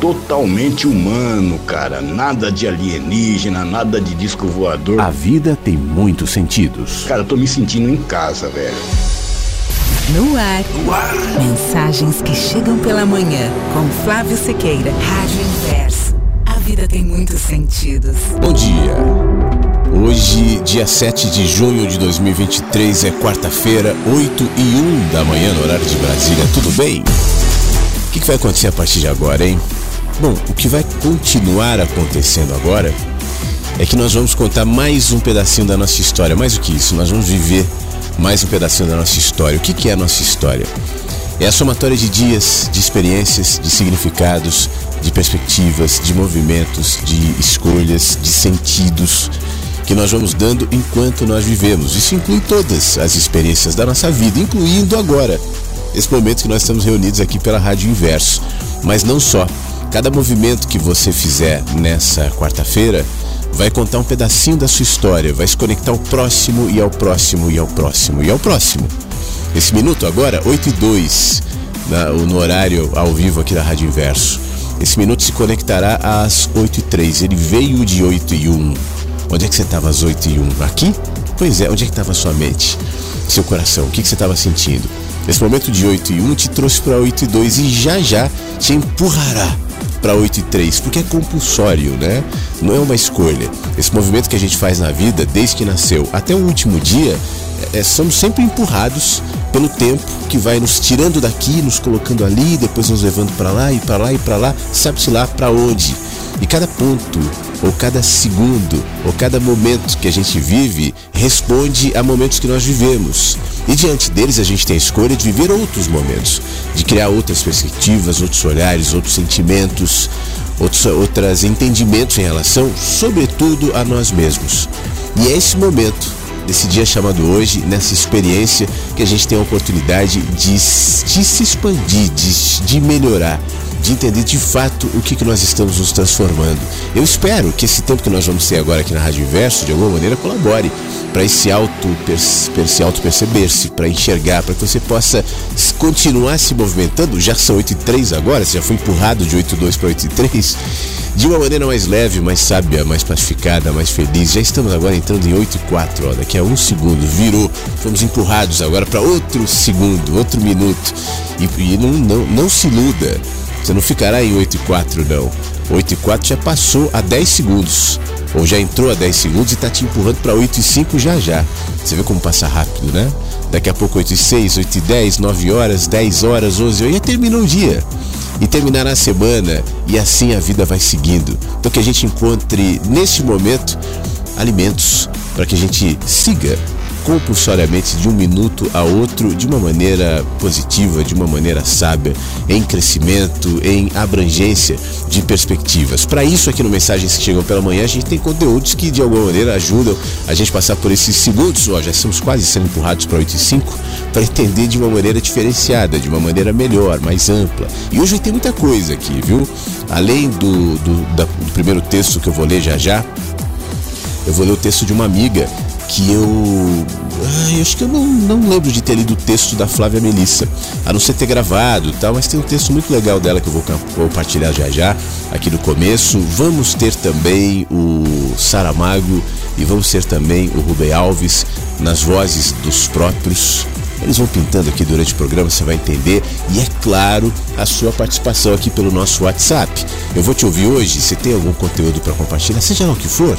totalmente humano, cara. Nada de alienígena, nada de disco voador. A vida tem muitos sentidos. Cara, eu tô me sentindo em casa, velho. No ar. Mensagens que chegam pela manhã. Com Flávio Sequeira. Rádio Inverso. A vida tem muitos sentidos. Bom dia. Hoje, dia 7 de junho de 2023, é quarta-feira, 8 e 1 da manhã, no horário de Brasília. Tudo bem? O que que vai acontecer a partir de agora, hein? Bom, o que vai continuar acontecendo agora é que nós vamos contar mais um pedacinho da nossa história. Mais do que isso, nós vamos viver mais um pedacinho da nossa história. O que que é a nossa história? É a somatória de dias, de experiências, de significados, de perspectivas, de movimentos, de escolhas, de sentidos que nós vamos dando enquanto nós vivemos. Isso inclui todas as experiências da nossa vida, incluindo agora, esse momento que nós estamos reunidos aqui pela Rádio Inverso. Mas não só. Cada movimento que você fizer nessa quarta-feira vai contar um pedacinho da sua história, vai se conectar ao próximo e ao próximo e ao próximo e ao próximo. Esse minuto agora, 8 e 2, na- no horário ao vivo aqui da Rádio Inverso. Esse minuto se conectará às 8 e 3. Ele veio de 8 e 1. Onde é que você estava às 8 e 1? Aqui? Pois é, onde é que estava a sua mente? Seu coração, o que, que você estava sentindo? Esse momento de 8 e 1 te trouxe para 8 e 2 e já já te empurrará para 8 e 3, porque é compulsório, né? Não é uma escolha. Esse movimento que a gente faz na vida, desde que nasceu até o último dia, é, é, somos sempre empurrados pelo tempo que vai nos tirando daqui, nos colocando ali, depois nos levando para lá e para lá e para lá, sabe-se lá para onde. E cada ponto, ou cada segundo, ou cada momento que a gente vive responde a momentos que nós vivemos. E diante deles a gente tem a escolha de viver outros momentos, de criar outras perspectivas, outros olhares, outros sentimentos, outros outras entendimentos em relação, sobretudo, a nós mesmos. E é esse momento, desse dia chamado hoje, nessa experiência, que a gente tem a oportunidade de, de se expandir, de, de melhorar, de entender de fato o que, que nós estamos nos transformando. Eu espero que esse tempo que nós vamos ter agora aqui na Rádio Inverso, de alguma maneira, colabore para esse auto, per, se auto para enxergar, para que você possa continuar se movimentando. Já são 8 e 3 agora, você já foi empurrado de 8 e 2 para 8 e 3, de uma maneira mais leve, mais sábia, mais pacificada, mais feliz. Já estamos agora entrando em 8 e 4, ó, daqui a um segundo, virou, fomos empurrados agora para outro segundo, outro minuto. E, e não, não, não se iluda, você não ficará em 8 e 4 não. 8 e 4 já passou a 10 segundos. Ou já entrou a 10 segundos e está te empurrando para 8 e 5 já já. Você vê como passa rápido, né? Daqui a pouco 8 e 6, 8 e 10, 9 horas, 10 horas, 11 horas. E terminou o dia. E terminará a semana. E assim a vida vai seguindo. Então que a gente encontre neste momento alimentos para que a gente siga compulsoriamente de um minuto a outro de uma maneira positiva, de uma maneira sábia, em crescimento, em abrangência de perspectivas. Para isso, aqui no Mensagens que Chegam pela Manhã, a gente tem conteúdos que de alguma maneira ajudam a gente passar por esses segundos, ó, já estamos quase sendo empurrados para 8 e 5, para entender de uma maneira diferenciada, de uma maneira melhor, mais ampla. E hoje tem muita coisa aqui, viu? Além do, do, da, do primeiro texto que eu vou ler já já, eu vou ler o texto de uma amiga que eu. Ai, acho que eu não, não lembro de ter lido o texto da Flávia Melissa, a não ser ter gravado tal, mas tem um texto muito legal dela que eu vou compartilhar já já, aqui no começo. Vamos ter também o Saramago e vamos ter também o Rubem Alves nas vozes dos próprios. Eles vão pintando aqui durante o programa, você vai entender. E é claro, a sua participação aqui pelo nosso WhatsApp. Eu vou te ouvir hoje. Você tem algum conteúdo para compartilhar, seja lá o que for?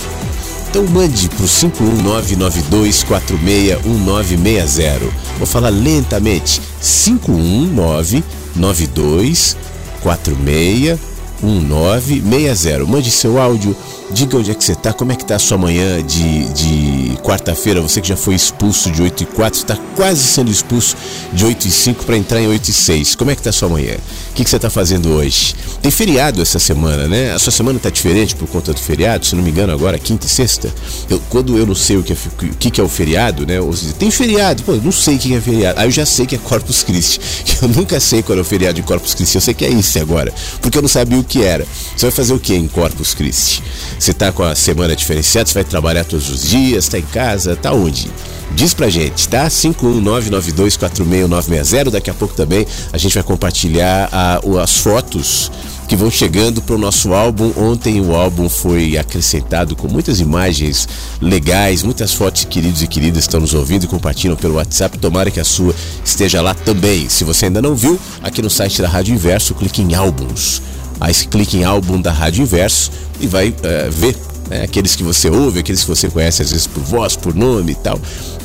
Então mande para o 51992461960. Vou falar lentamente. 51992461960. Mande seu áudio Diga onde é que você está, como é que está a sua manhã de, de quarta-feira. Você que já foi expulso de 8 e 4, está quase sendo expulso de 8 e 5 para entrar em 8 e 6. Como é que está a sua manhã? O que, que você está fazendo hoje? Tem feriado essa semana, né? A sua semana está diferente por conta do feriado, se não me engano, agora quinta e sexta. Eu, quando eu não sei o que é, o que, é o feriado, né? Ou seja, tem feriado, pô, eu não sei o que é feriado. Aí eu já sei que é Corpus Christi. Eu nunca sei qual é o feriado de Corpus Christi. Eu sei que é isso agora, porque eu não sabia o que era. Você vai fazer o que em Corpus Christi? Você tá com a semana diferenciada, você vai trabalhar todos os dias, tá em casa, tá onde? Diz pra gente, tá? 51992461960. Daqui a pouco também a gente vai compartilhar a, as fotos que vão chegando para o nosso álbum. Ontem o álbum foi acrescentado com muitas imagens legais, muitas fotos queridos e queridas estão nos ouvindo e compartilham pelo WhatsApp. Tomara que a sua esteja lá também. Se você ainda não viu, aqui no site da Rádio Inverso, clique em álbuns. Aí clica em álbum da Rádio Inverso e vai uh, ver né, aqueles que você ouve, aqueles que você conhece às vezes por voz, por nome e tal,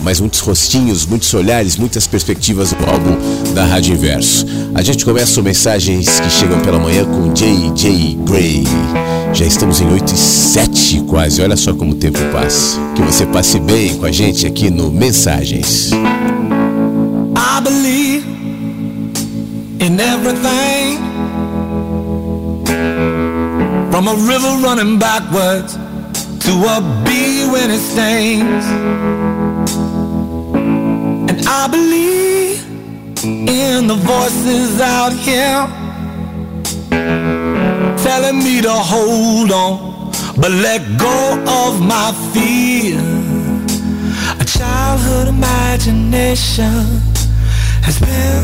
mas muitos rostinhos, muitos olhares, muitas perspectivas no álbum da Rádio Inverso. A gente começa com mensagens que chegam pela manhã com J.J. Gray. Já estamos em 8 e 7 quase, olha só como o tempo passa. Que você passe bem com a gente aqui no Mensagens. I believe in everything From a river running backwards to a bee when it stings. And I believe in the voices out here telling me to hold on, but let go of my fear. A childhood imagination has been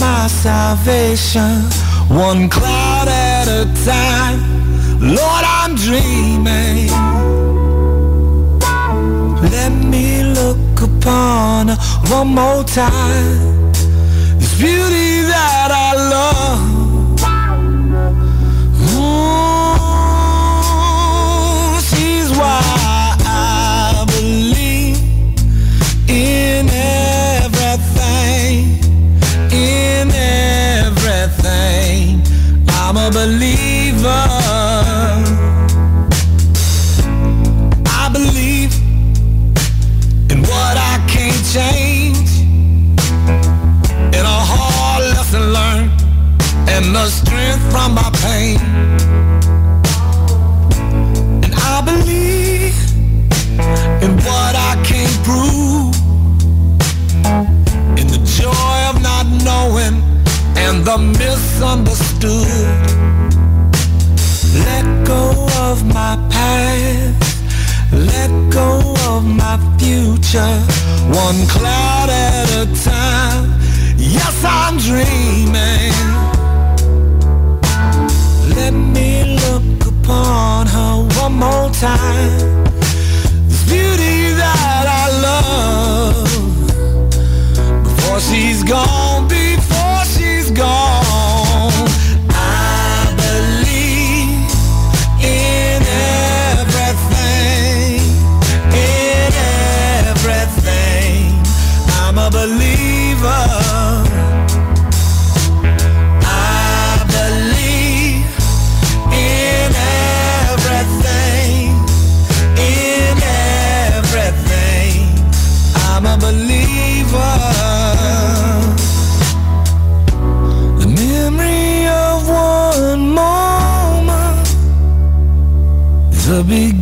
my salvation, one cloud at a time. Lord, I'm dreaming. Let me look upon her one more time. This beauty that I love. Ooh, she's why I believe in everything. In everything. I'm a believer. The strength from my pain. And I believe in what I can't prove, in the joy of not knowing and the misunderstood. Let go of my past let go of my future, one cloud at a time. Yes, I'm dreaming. Let me look upon her one more time. This beauty that I love before she's gone, before she's gone. The beginning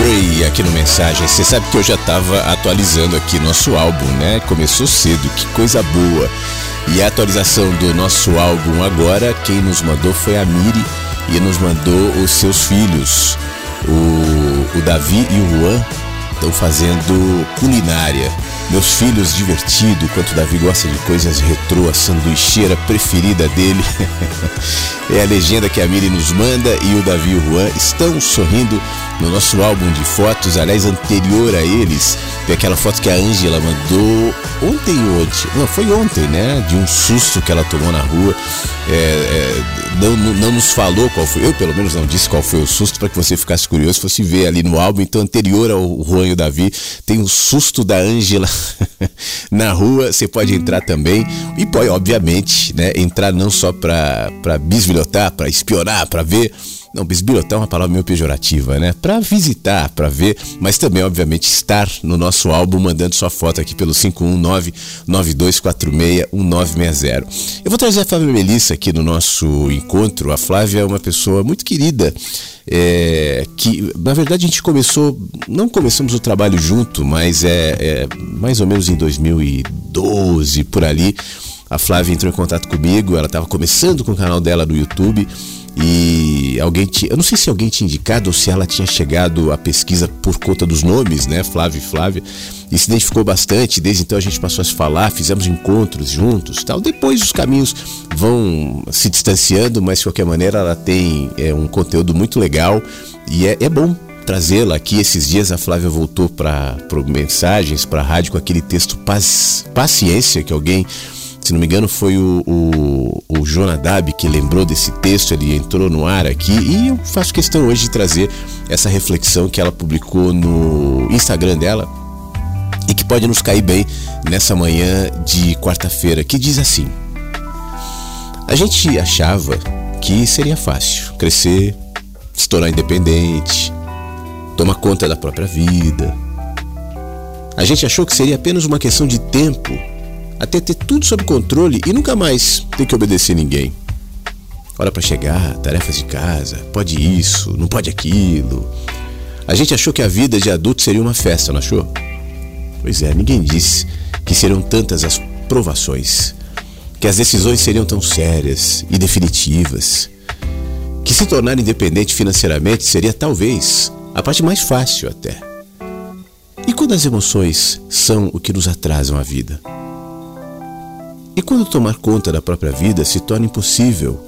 JJ Gray aqui no Mensagem. Você sabe que eu já estava atualizando aqui nosso álbum, né? Começou cedo, que coisa boa. E a atualização do nosso álbum agora, quem nos mandou foi a Miri e nos mandou os seus filhos. O, o Davi e o Juan estão fazendo culinária. Meus filhos divertido, quanto Davi gosta de coisas retrô, a sanduicheira preferida dele. é a legenda que a Miri nos manda e o Davi e o Juan estão sorrindo no nosso álbum de fotos, aliás, anterior a eles, tem aquela foto que a Ângela mandou ontem ou ontem, não, foi ontem, né? De um susto que ela tomou na rua. É, é, não, não, nos falou qual foi, eu pelo menos não disse qual foi o susto, para que você ficasse curioso, fosse ver ali no álbum. Então, anterior ao Juan e o Davi, tem o susto da Ângela na rua. Você pode entrar também e pode, obviamente, né, entrar não só para bisbilhotar, para espionar, para ver. Não, bisbilhotar é uma palavra meio pejorativa, né? Para visitar, para ver, mas também, obviamente, estar no nosso álbum, mandando sua foto aqui pelo 519-9246-1960. Eu vou trazer a Flávia Melissa aqui no nosso encontro. A Flávia é uma pessoa muito querida, é, que na verdade a gente começou, não começamos o trabalho junto, mas é, é mais ou menos em 2012, por ali. A Flávia entrou em contato comigo, ela estava começando com o canal dela no YouTube e alguém tinha, eu não sei se alguém tinha indicado ou se ela tinha chegado à pesquisa por conta dos nomes, né, Flávio e Flávia, e se identificou bastante. Desde então a gente passou a se falar, fizemos encontros juntos, tal. Depois os caminhos vão se distanciando, mas de qualquer maneira ela tem é, um conteúdo muito legal e é, é bom trazê-la aqui. Esses dias a Flávia voltou para mensagens, para rádio com aquele texto Paz, Paciência que alguém se não me engano, foi o, o, o Jonadab que lembrou desse texto, ele entrou no ar aqui e eu faço questão hoje de trazer essa reflexão que ela publicou no Instagram dela e que pode nos cair bem nessa manhã de quarta-feira, que diz assim: A gente achava que seria fácil crescer, se tornar independente, tomar conta da própria vida. A gente achou que seria apenas uma questão de tempo até ter tudo sob controle e nunca mais ter que obedecer ninguém. Hora para chegar, tarefas de casa, pode isso, não pode aquilo. A gente achou que a vida de adulto seria uma festa, não achou? Pois é, ninguém disse que seriam tantas as provações, que as decisões seriam tão sérias e definitivas, Que se tornar independente financeiramente seria talvez a parte mais fácil até. E quando as emoções são o que nos atrasam a vida? E quando tomar conta da própria vida se torna impossível,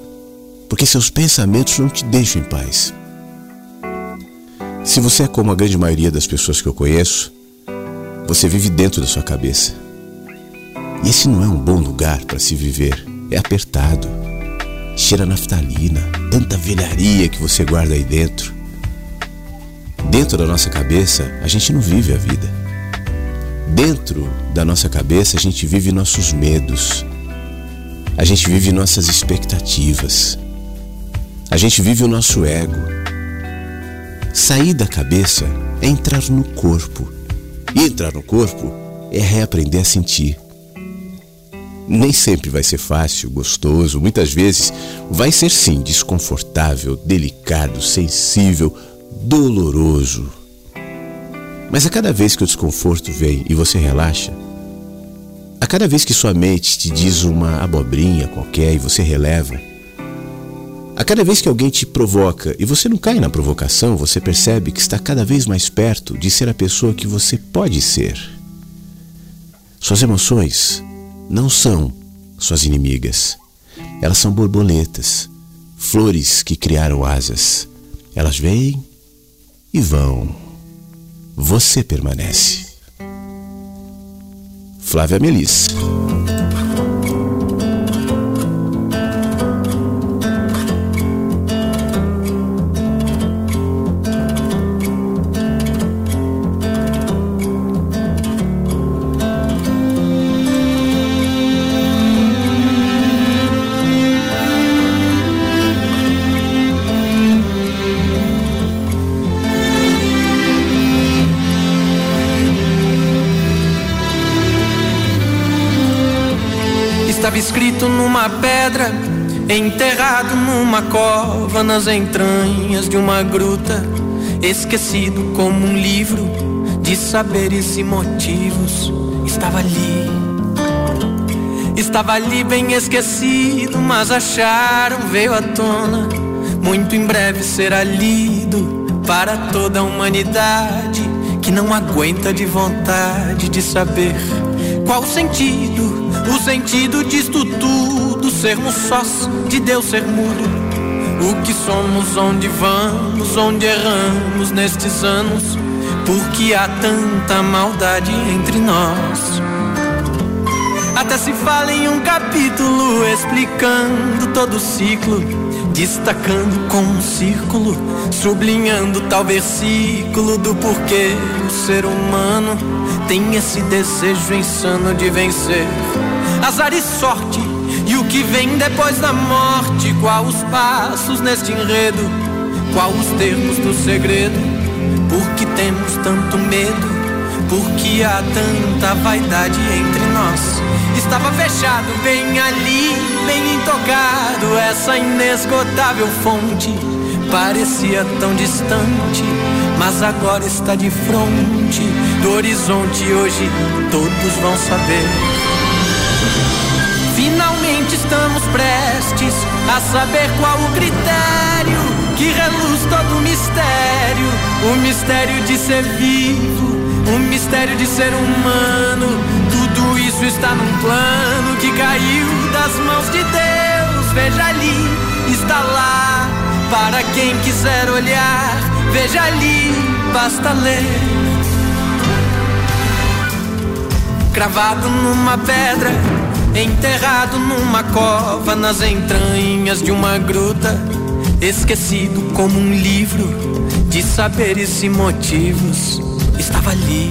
porque seus pensamentos não te deixam em paz? Se você é como a grande maioria das pessoas que eu conheço, você vive dentro da sua cabeça. E esse não é um bom lugar para se viver. É apertado. Cheira naftalina, tanta velharia que você guarda aí dentro. Dentro da nossa cabeça, a gente não vive a vida. Dentro da nossa cabeça, a gente vive nossos medos. A gente vive nossas expectativas. A gente vive o nosso ego. Sair da cabeça é entrar no corpo. E entrar no corpo é reaprender a sentir. Nem sempre vai ser fácil, gostoso, muitas vezes vai ser sim desconfortável, delicado, sensível, doloroso. Mas a cada vez que o desconforto vem e você relaxa, a cada vez que sua mente te diz uma abobrinha qualquer e você releva, a cada vez que alguém te provoca e você não cai na provocação, você percebe que está cada vez mais perto de ser a pessoa que você pode ser. Suas emoções não são suas inimigas. Elas são borboletas, flores que criaram asas. Elas vêm e vão. Você permanece. Flávia Melis. Enterrado numa cova, nas entranhas de uma gruta, esquecido como um livro de saberes e motivos. Estava ali, estava ali bem esquecido, mas acharam, veio à tona. Muito em breve será lido para toda a humanidade que não aguenta de vontade de saber qual o sentido, o sentido disto tudo, sermos sós de Deus ser mudo. O que somos, onde vamos, onde erramos nestes anos, porque há tanta maldade entre nós. Até se fala em um capítulo explicando todo o ciclo, destacando com um círculo, sublinhando tal versículo do porquê o ser humano tem esse desejo insano de vencer. Azar e sorte, o que vem depois da morte, qual os passos neste enredo, qual os termos do segredo, por que temos tanto medo? Porque há tanta vaidade entre nós. Estava fechado bem ali, bem intocado, essa inesgotável fonte. Parecia tão distante, mas agora está de frente do horizonte. Hoje todos vão saber. Finalmente estamos prestes a saber qual o critério que reluz todo o mistério, o mistério de ser vivo, o mistério de ser humano. Tudo isso está num plano que caiu das mãos de Deus. Veja ali, está lá, para quem quiser olhar. Veja ali, basta ler. Cravado numa pedra, enterrado numa cova, nas entranhas de uma gruta, esquecido como um livro de saberes e motivos. Estava ali,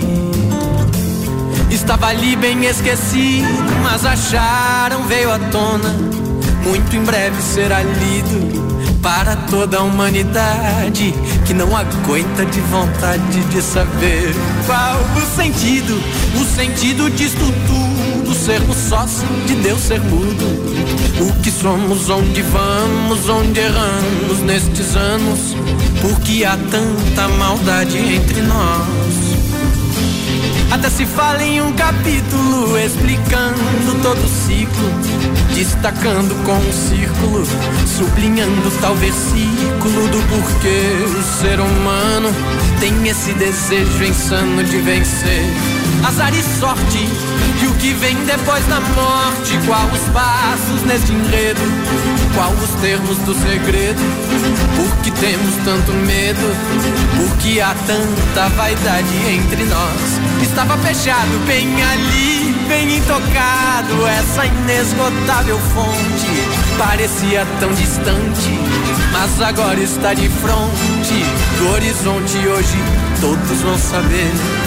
estava ali bem esquecido, mas acharam, veio à tona. Muito em breve será lido para toda a humanidade que não aguenta de vontade de saber qual o sentido, o sentido disto tudo, sermos sós de Deus ser mudo. O que somos, onde vamos, onde erramos nestes anos, porque há tanta maldade entre nós. Até se fala em um capítulo explicando todo o ciclo, destacando com um círculo, sublinhando tal versículo do porquê o ser humano tem esse desejo insano de vencer. Azar e sorte, que vem depois da morte? Qual os passos neste enredo? Qual os termos do segredo? Por que temos tanto medo? Por que há tanta vaidade entre nós? Estava fechado bem ali, bem intocado. Essa inesgotável fonte parecia tão distante, mas agora está de frente do horizonte. Hoje todos vão saber.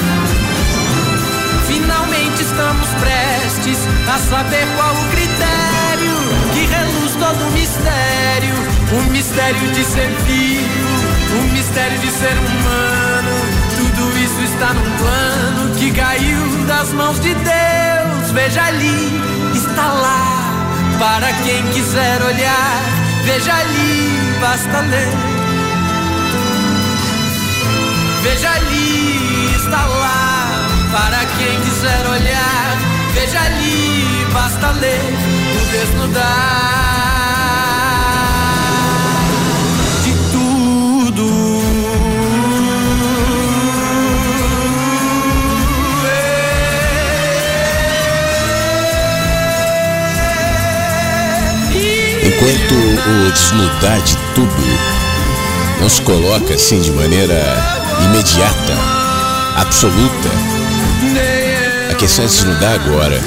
Estamos prestes a saber qual o critério que reluz todo o mistério. O mistério de ser vivo, o mistério de ser humano. Tudo isso está num plano que caiu das mãos de Deus. Veja ali, está lá, para quem quiser olhar. Veja ali, basta ler. Veja ali, está lá, para quem quiser olhar. Veja ali, basta ler o desnudar de tudo. Enquanto o desnudar de tudo não se coloca assim de maneira imediata, absoluta, a questão é desnudar agora.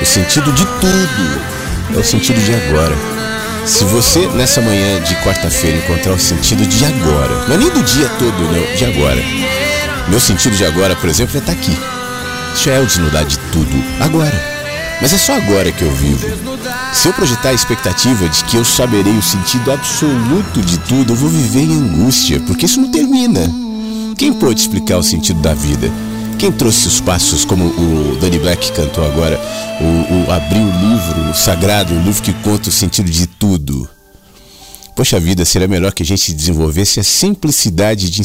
O sentido de tudo é o sentido de agora. Se você nessa manhã de quarta-feira encontrar o sentido de agora, não é nem do dia todo, não, de agora. Meu sentido de agora, por exemplo, é estar aqui. Isso é o desnudar de tudo agora. Mas é só agora que eu vivo. Se eu projetar a expectativa de que eu saberei o sentido absoluto de tudo, eu vou viver em angústia, porque isso não termina. Quem pôde explicar o sentido da vida? Quem trouxe os passos, como o Danny Black cantou agora, o, o abriu o livro o sagrado, o livro que conta o sentido de tudo? Poxa vida, seria melhor que a gente desenvolvesse a simplicidade de,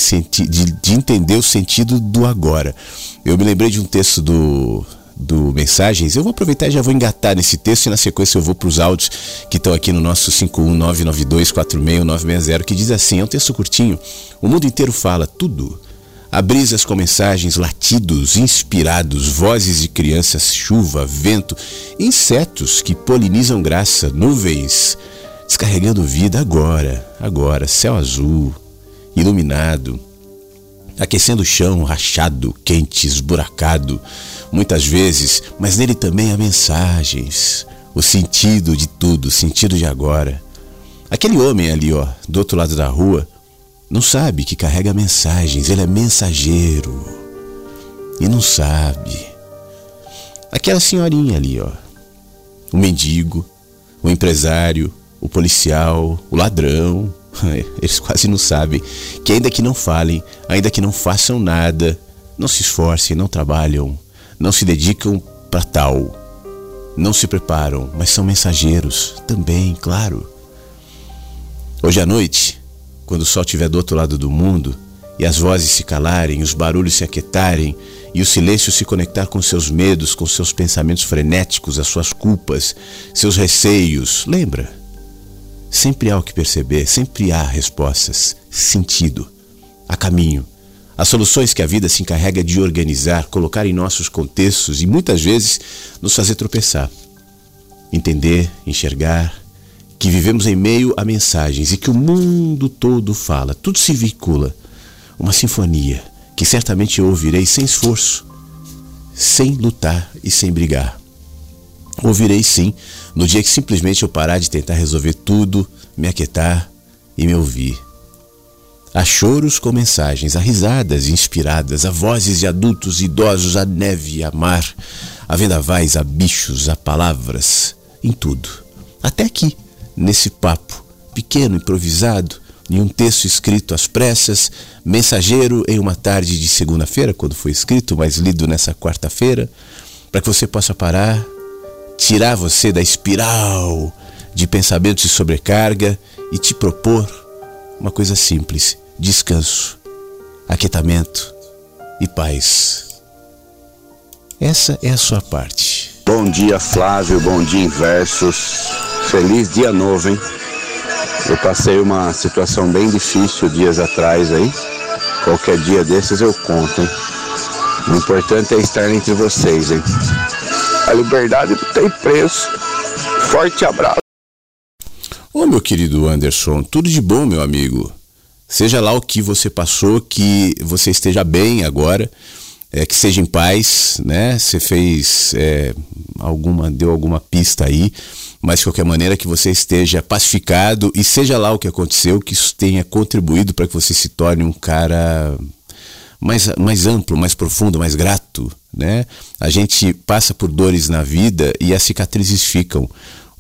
de- de entender o sentido do agora. Eu me lembrei de um texto do, do Mensagens. Eu vou aproveitar e já vou engatar nesse texto e na sequência eu vou para os áudios que estão aqui no nosso 51992469960, que diz assim: é um texto curtinho. O mundo inteiro fala tudo. Há brisas com mensagens, latidos inspirados, vozes de crianças, chuva, vento, insetos que polinizam graça, nuvens descarregando vida agora, agora, céu azul, iluminado, aquecendo o chão rachado, quente, esburacado, muitas vezes, mas nele também há mensagens, o sentido de tudo, o sentido de agora. Aquele homem ali, ó, do outro lado da rua, não sabe que carrega mensagens, ele é mensageiro. E não sabe. Aquela senhorinha ali, ó, o mendigo, o empresário, o policial, o ladrão, eles quase não sabem que ainda que não falem, ainda que não façam nada, não se esforcem, não trabalham, não se dedicam para tal, não se preparam, mas são mensageiros também, claro. Hoje à noite, quando o sol estiver do outro lado do mundo e as vozes se calarem, os barulhos se aquietarem e o silêncio se conectar com seus medos, com seus pensamentos frenéticos, as suas culpas, seus receios, lembra? Sempre há o que perceber, sempre há respostas, sentido, há caminho. Há soluções que a vida se encarrega de organizar, colocar em nossos contextos e muitas vezes nos fazer tropeçar. Entender, enxergar que vivemos em meio a mensagens e que o mundo todo fala, tudo se vincula. Uma sinfonia que certamente eu ouvirei sem esforço, sem lutar e sem brigar. Ouvirei sim, no dia que simplesmente eu parar de tentar resolver tudo, me aquietar e me ouvir. Há choros com mensagens, há risadas inspiradas, há vozes de adultos, idosos, há neve, há mar, há vendavais, há bichos, há palavras, em tudo. Até aqui, nesse papo, pequeno, improvisado, em um texto escrito às pressas, mensageiro em uma tarde de segunda-feira, quando foi escrito, mas lido nessa quarta-feira, para que você possa parar, tirar você da espiral de pensamentos de sobrecarga e te propor uma coisa simples: descanso, aquietamento e paz. Essa é a sua parte. Bom dia, Flávio. Bom dia, Inversos. Feliz dia novo, hein? Eu passei uma situação bem difícil dias atrás aí. Qualquer dia desses eu conto, hein? O importante é estar entre vocês, hein? A liberdade não tem preço. Forte abraço. Ô meu querido Anderson, tudo de bom, meu amigo. Seja lá o que você passou, que você esteja bem agora, é, que seja em paz, né? Você fez é, alguma, deu alguma pista aí, mas de qualquer maneira que você esteja pacificado e seja lá o que aconteceu, que isso tenha contribuído para que você se torne um cara mais, mais amplo, mais profundo, mais grato, né? A gente passa por dores na vida e as cicatrizes ficam.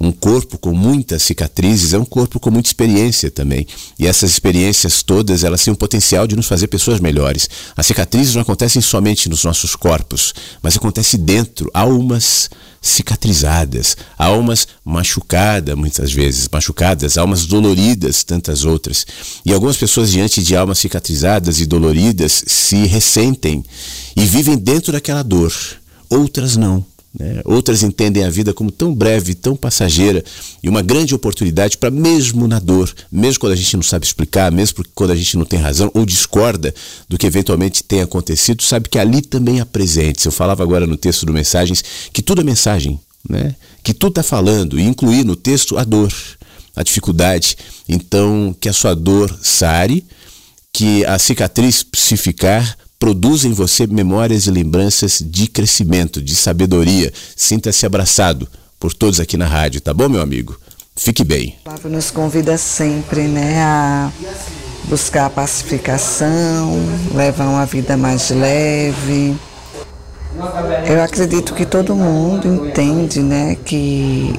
Um corpo com muitas cicatrizes é um corpo com muita experiência também. E essas experiências todas, elas têm o potencial de nos fazer pessoas melhores. As cicatrizes não acontecem somente nos nossos corpos, mas acontece dentro, almas cicatrizadas, almas machucadas muitas vezes, machucadas, almas doloridas, tantas outras. E algumas pessoas diante de almas cicatrizadas e doloridas se ressentem e vivem dentro daquela dor. Outras não. Né? Outras entendem a vida como tão breve, tão passageira e uma grande oportunidade para, mesmo na dor, mesmo quando a gente não sabe explicar, mesmo quando a gente não tem razão ou discorda do que eventualmente tem acontecido, sabe que ali também há presentes. Eu falava agora no texto do Mensagens que tudo é mensagem, né? que tudo está falando e incluir no texto a dor, a dificuldade. Então, que a sua dor sare, que a cicatriz se ficar produz em você memórias e lembranças de crescimento, de sabedoria. Sinta-se abraçado por todos aqui na rádio, tá bom, meu amigo? Fique bem. O Flávio nos convida sempre, né, a buscar a pacificação, levar uma vida mais leve. Eu acredito que todo mundo entende, né, que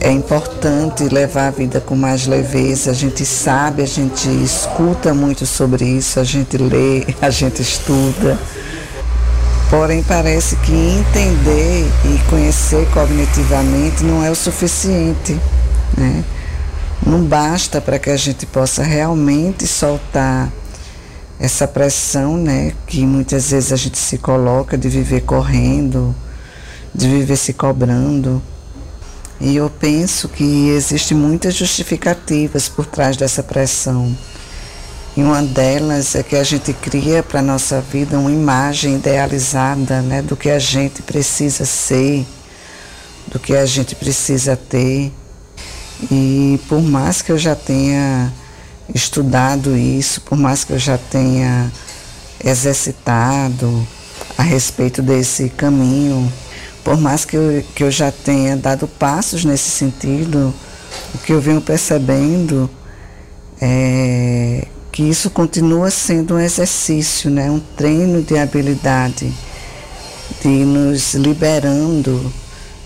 é importante levar a vida com mais leveza. A gente sabe, a gente escuta muito sobre isso, a gente lê, a gente estuda. Porém, parece que entender e conhecer cognitivamente não é o suficiente. Né? Não basta para que a gente possa realmente soltar essa pressão né, que muitas vezes a gente se coloca de viver correndo, de viver se cobrando. E eu penso que existem muitas justificativas por trás dessa pressão. E uma delas é que a gente cria para a nossa vida uma imagem idealizada né, do que a gente precisa ser, do que a gente precisa ter. E por mais que eu já tenha estudado isso, por mais que eu já tenha exercitado a respeito desse caminho, por mais que eu, que eu já tenha dado passos nesse sentido, o que eu venho percebendo é que isso continua sendo um exercício, né? um treino de habilidade, de nos liberando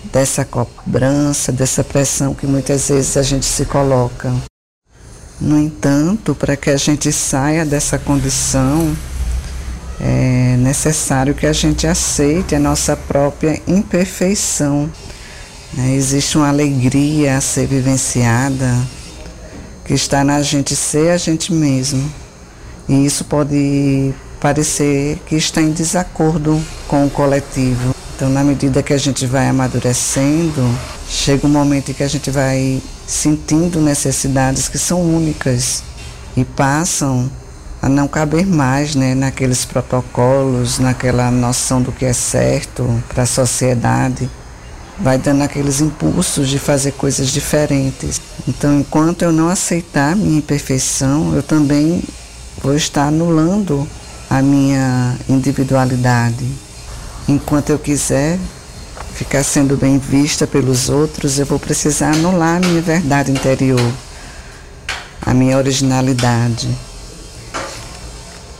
dessa cobrança, dessa pressão que muitas vezes a gente se coloca. No entanto, para que a gente saia dessa condição, é necessário que a gente aceite a nossa própria imperfeição. É, existe uma alegria a ser vivenciada que está na gente ser a gente mesmo. E isso pode parecer que está em desacordo com o coletivo. Então, na medida que a gente vai amadurecendo, chega um momento em que a gente vai sentindo necessidades que são únicas e passam a não caber mais né, naqueles protocolos, naquela noção do que é certo para a sociedade. Vai dando aqueles impulsos de fazer coisas diferentes. Então, enquanto eu não aceitar a minha imperfeição, eu também vou estar anulando a minha individualidade. Enquanto eu quiser ficar sendo bem vista pelos outros, eu vou precisar anular a minha verdade interior, a minha originalidade.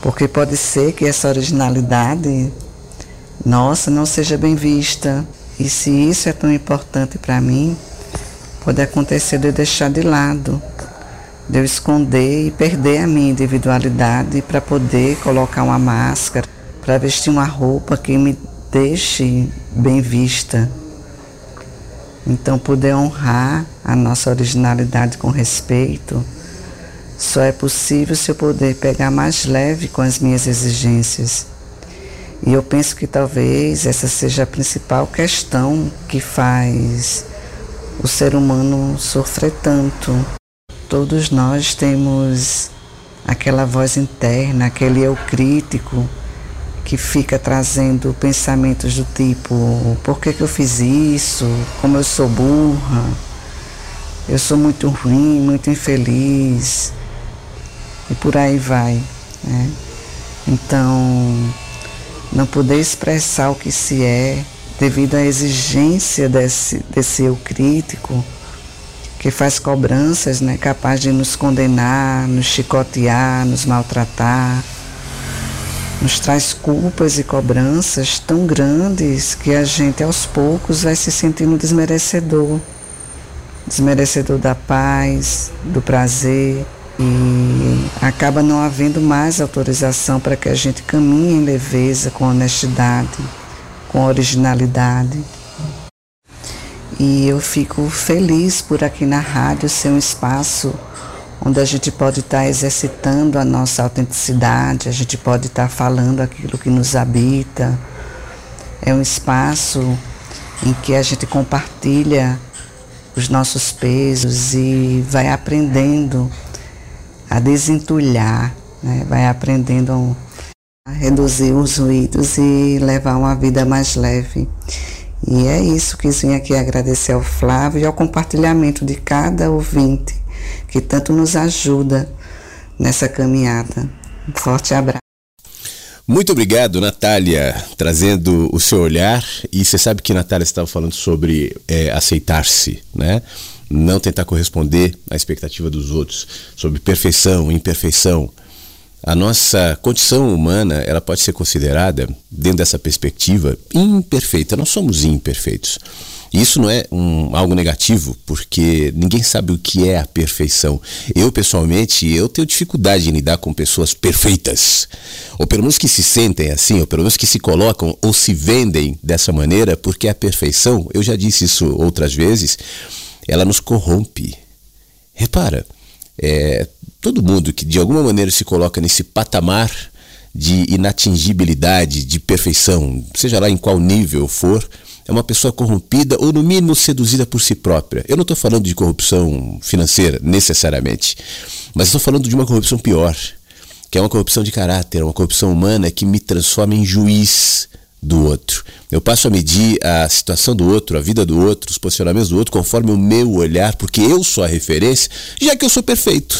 Porque pode ser que essa originalidade nossa não seja bem vista. E se isso é tão importante para mim, pode acontecer de eu deixar de lado, de eu esconder e perder a minha individualidade para poder colocar uma máscara, para vestir uma roupa que me deixe bem vista. Então, poder honrar a nossa originalidade com respeito só é possível se eu puder pegar mais leve com as minhas exigências E eu penso que talvez essa seja a principal questão que faz o ser humano sofrer tanto. Todos nós temos aquela voz interna, aquele eu crítico que fica trazendo pensamentos do tipo: por que, que eu fiz isso? Como eu sou burra? Eu sou muito ruim, muito infeliz. E por aí vai. Né? Então, não poder expressar o que se é devido à exigência desse, desse eu crítico que faz cobranças, né, capaz de nos condenar, nos chicotear, nos maltratar, nos traz culpas e cobranças tão grandes que a gente aos poucos vai se sentindo desmerecedor, desmerecedor da paz, do prazer e acaba não havendo mais autorização para que a gente caminhe em leveza, com honestidade, com originalidade. E eu fico feliz por aqui na rádio ser um espaço onde a gente pode estar exercitando a nossa autenticidade, a gente pode estar falando aquilo que nos habita. É um espaço em que a gente compartilha os nossos pesos e vai aprendendo a desentulhar, né? vai aprendendo a reduzir os ruídos e levar uma vida mais leve. E é isso que vim aqui agradecer ao Flávio e ao compartilhamento de cada ouvinte que tanto nos ajuda nessa caminhada. Um forte abraço. Muito obrigado, Natália, trazendo o seu olhar. E você sabe que Natália estava falando sobre é, aceitar-se, né? Não tentar corresponder à expectativa dos outros, sobre perfeição, imperfeição. A nossa condição humana, ela pode ser considerada, dentro dessa perspectiva, imperfeita. Nós somos imperfeitos. E isso não é um, algo negativo, porque ninguém sabe o que é a perfeição. Eu, pessoalmente, eu tenho dificuldade em lidar com pessoas perfeitas. Ou pelo menos que se sentem assim, ou pelo menos que se colocam ou se vendem dessa maneira, porque a perfeição, eu já disse isso outras vezes, ela nos corrompe. Repara, é, todo mundo que de alguma maneira se coloca nesse patamar de inatingibilidade, de perfeição, seja lá em qual nível for, é uma pessoa corrompida ou, no mínimo, seduzida por si própria. Eu não estou falando de corrupção financeira, necessariamente, mas estou falando de uma corrupção pior, que é uma corrupção de caráter, uma corrupção humana que me transforma em juiz do outro. Eu passo a medir a situação do outro, a vida do outro, os posicionamentos do outro conforme o meu olhar, porque eu sou a referência, já que eu sou perfeito.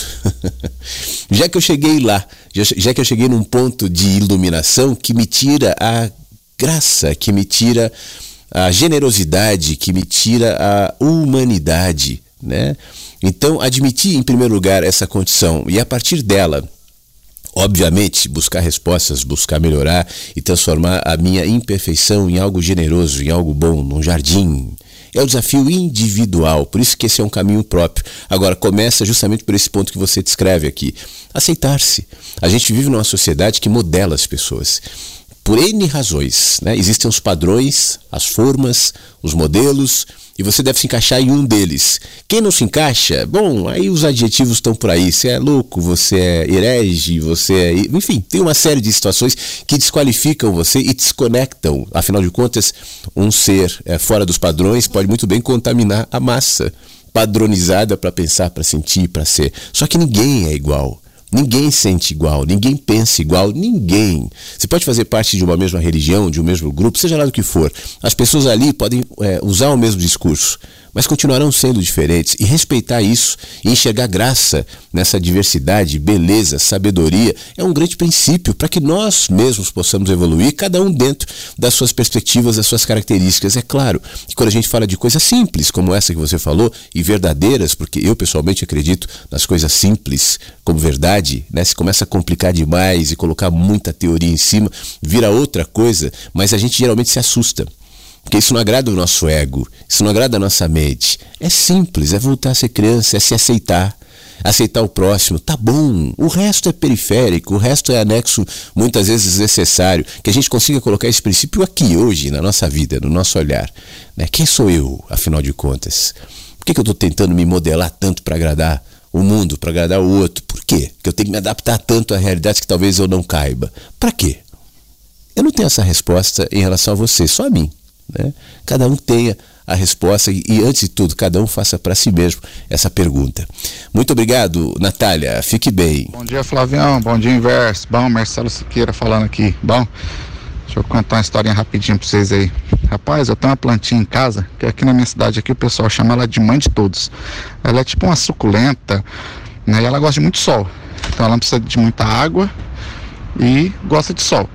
já que eu cheguei lá, já, já que eu cheguei num ponto de iluminação que me tira a graça, que me tira a generosidade, que me tira a humanidade, né? Então, admitir em primeiro lugar essa condição e a partir dela Obviamente, buscar respostas, buscar melhorar e transformar a minha imperfeição em algo generoso, em algo bom, num jardim. É o desafio individual, por isso que esse é um caminho próprio. Agora, começa justamente por esse ponto que você descreve aqui: aceitar-se. A gente vive numa sociedade que modela as pessoas por N razões. Né? Existem os padrões, as formas, os modelos, e você deve se encaixar em um deles. Quem não se encaixa, bom, aí os adjetivos estão por aí. Você é louco, você é herege, você é. Enfim, tem uma série de situações que desqualificam você e desconectam. Afinal de contas, um ser é, fora dos padrões pode muito bem contaminar a massa padronizada para pensar, para sentir, para ser. Só que ninguém é igual. Ninguém sente igual, ninguém pensa igual, ninguém. Você pode fazer parte de uma mesma religião, de um mesmo grupo, seja lá do que for. As pessoas ali podem é, usar o mesmo discurso, mas continuarão sendo diferentes. E respeitar isso e enxergar graça nessa diversidade, beleza, sabedoria, é um grande princípio para que nós mesmos possamos evoluir, cada um dentro das suas perspectivas, das suas características. É claro que quando a gente fala de coisas simples, como essa que você falou, e verdadeiras, porque eu pessoalmente acredito nas coisas simples como verdade, né? se começa a complicar demais e colocar muita teoria em cima, vira outra coisa, mas a gente geralmente se assusta. Porque isso não agrada o nosso ego, isso não agrada a nossa mente. É simples, é voltar a ser criança, é se aceitar. Aceitar o próximo, tá bom. O resto é periférico, o resto é anexo, muitas vezes desnecessário. Que a gente consiga colocar esse princípio aqui, hoje, na nossa vida, no nosso olhar. Né? Quem sou eu, afinal de contas? Por que, que eu estou tentando me modelar tanto para agradar o mundo, para agradar o outro? Por quê? Que eu tenho que me adaptar tanto a realidades que talvez eu não caiba. Para quê? Eu não tenho essa resposta em relação a você, só a mim. Né? Cada um tenha a resposta e, e, antes de tudo, cada um faça para si mesmo essa pergunta. Muito obrigado, Natália. Fique bem. Bom dia, Flavião. Bom dia, Inverso. Bom, Marcelo Siqueira falando aqui. Bom, deixa eu contar uma historinha rapidinho para vocês aí. Rapaz, eu tenho uma plantinha em casa, que aqui na minha cidade aqui o pessoal chama ela de mãe de todos. Ela é tipo uma suculenta, né? E ela gosta de muito sol. Então ela não precisa de muita água e gosta de sol.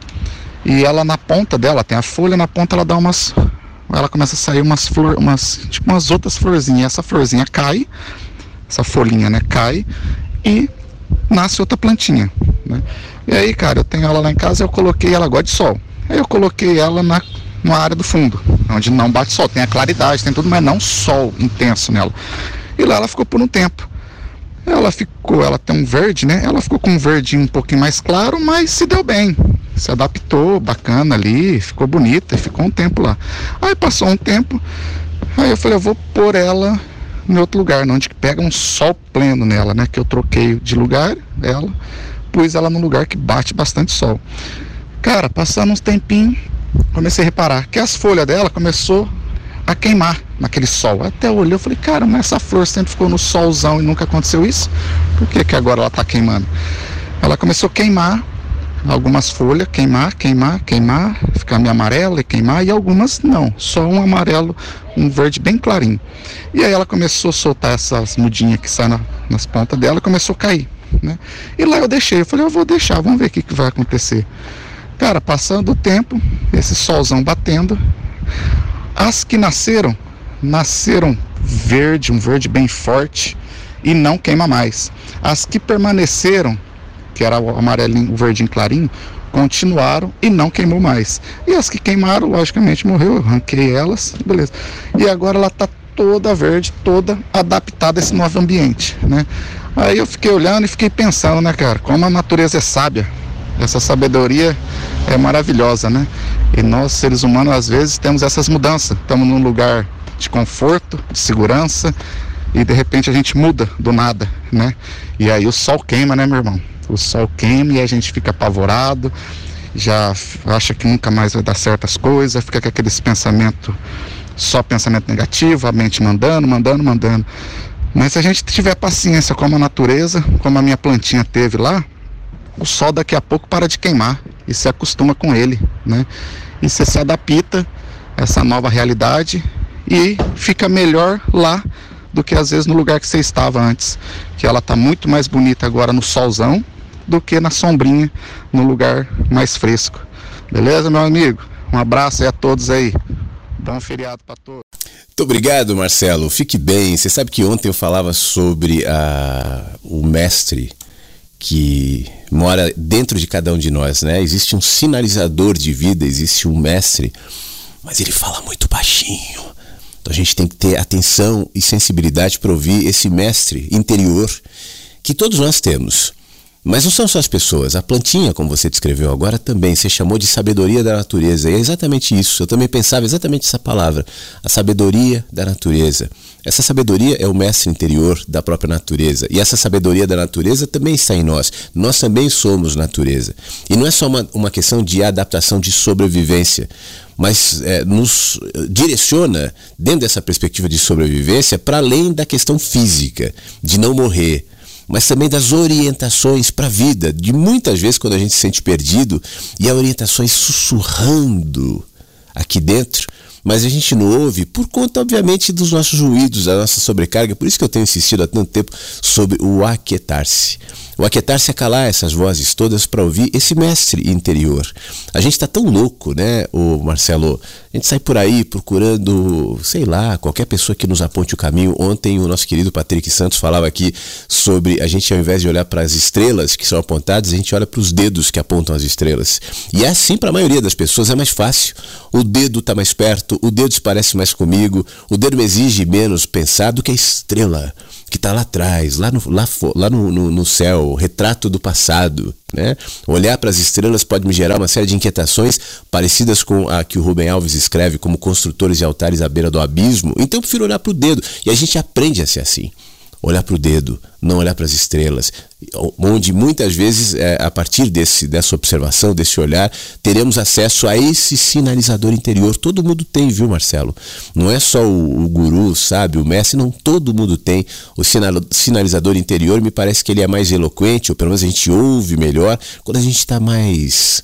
E ela na ponta dela, tem a folha, na ponta ela dá umas. Ela começa a sair umas flores, umas, tipo umas outras florzinhas. Essa florzinha cai, essa folhinha, né? Cai e nasce outra plantinha. Né? E aí, cara, eu tenho ela lá em casa, eu coloquei ela gosta de sol. Aí eu coloquei ela na, na área do fundo, onde não bate sol, tem a claridade, tem tudo, mas não sol intenso nela. E lá ela ficou por um tempo. Ela ficou, ela tem um verde, né? Ela ficou com um verde um pouquinho mais claro, mas se deu bem. Se adaptou, bacana ali, ficou bonita, ficou um tempo lá. Aí passou um tempo, aí eu falei, eu vou pôr ela em outro lugar, onde pega um sol pleno nela, né? Que eu troquei de lugar ela, pus ela num lugar que bate bastante sol. Cara, passando uns tempinhos, comecei a reparar que as folhas dela começou a queimar naquele sol. Até eu olhei, eu falei, cara, mas essa flor sempre ficou no solzão e nunca aconteceu isso? Por que, que agora ela está queimando? Ela começou a queimar algumas folhas, queimar, queimar, queimar, ficar meio amarela e queimar, e algumas não, só um amarelo, um verde bem clarinho. E aí ela começou a soltar essas mudinhas que saem na, nas pontas dela começou a cair. Né? E lá eu deixei, eu falei, eu vou deixar, vamos ver o que, que vai acontecer. Cara, passando o tempo, esse solzão batendo, as que nasceram, nasceram verde, um verde bem forte e não queima mais. As que permaneceram, que era o amarelinho, o verdinho clarinho, continuaram e não queimou mais. E as que queimaram, logicamente, morreu, eu elas, beleza. E agora ela está toda verde, toda adaptada a esse novo ambiente, né? Aí eu fiquei olhando e fiquei pensando, né, cara, como a natureza é sábia. Essa sabedoria é maravilhosa, né? E nós, seres humanos, às vezes temos essas mudanças. Estamos num lugar de conforto, de segurança, e de repente a gente muda do nada, né? E aí o sol queima, né, meu irmão? O sol queima e a gente fica apavorado, já acha que nunca mais vai dar certas coisas, fica com aqueles pensamentos, só pensamento negativo, a mente mandando, mandando, mandando. Mas se a gente tiver paciência como a natureza, como a minha plantinha teve lá, o sol daqui a pouco para de queimar e se acostuma com ele, né? E você se adapta a essa nova realidade e fica melhor lá do que às vezes no lugar que você estava antes, que ela está muito mais bonita agora no solzão do que na sombrinha, no lugar mais fresco. Beleza, meu amigo? Um abraço aí a todos aí. Bom feriado para todos. Muito obrigado, Marcelo. Fique bem. Você sabe que ontem eu falava sobre a, o mestre que mora dentro de cada um de nós, né? Existe um sinalizador de vida, existe um mestre, mas ele fala muito baixinho. Então a gente tem que ter atenção e sensibilidade para ouvir esse mestre interior que todos nós temos. Mas não são só as pessoas, a plantinha, como você descreveu agora, também você chamou de sabedoria da natureza. E é exatamente isso. Eu também pensava exatamente essa palavra, a sabedoria da natureza. Essa sabedoria é o mestre interior da própria natureza. E essa sabedoria da natureza também está em nós. Nós também somos natureza. E não é só uma, uma questão de adaptação de sobrevivência, mas é, nos direciona, dentro dessa perspectiva de sobrevivência, para além da questão física, de não morrer mas também das orientações para a vida. De muitas vezes, quando a gente se sente perdido, e há orientações sussurrando aqui dentro, mas a gente não ouve por conta, obviamente, dos nossos ruídos, da nossa sobrecarga. Por isso que eu tenho insistido há tanto tempo sobre o aquietar-se. O aquietar-se é calar essas vozes todas para ouvir esse mestre interior. A gente está tão louco, né, o Marcelo? A gente sai por aí procurando, sei lá, qualquer pessoa que nos aponte o caminho. Ontem o nosso querido Patrick Santos falava aqui sobre a gente, ao invés de olhar para as estrelas que são apontadas, a gente olha para os dedos que apontam as estrelas. E é assim para a maioria das pessoas, é mais fácil. O dedo está mais perto, o dedo se parece mais comigo, o dedo me exige menos pensar do que a estrela que está lá atrás, lá no, lá, lá no, no, no céu, o retrato do passado. Né? Olhar para as estrelas pode me gerar uma série de inquietações parecidas com a que o Rubem Alves escreve como construtores de altares à beira do abismo. Então eu prefiro olhar para o dedo e a gente aprende a ser assim. Olhar para o dedo, não olhar para as estrelas, onde muitas vezes, é, a partir desse, dessa observação, desse olhar, teremos acesso a esse sinalizador interior. Todo mundo tem, viu, Marcelo? Não é só o, o guru, sabe, o mestre, não, todo mundo tem o sinal, sinalizador interior. Me parece que ele é mais eloquente, ou pelo menos a gente ouve melhor, quando a gente está mais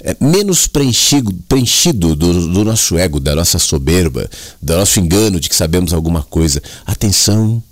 é, menos preenchido, preenchido do, do nosso ego, da nossa soberba, do nosso engano de que sabemos alguma coisa. Atenção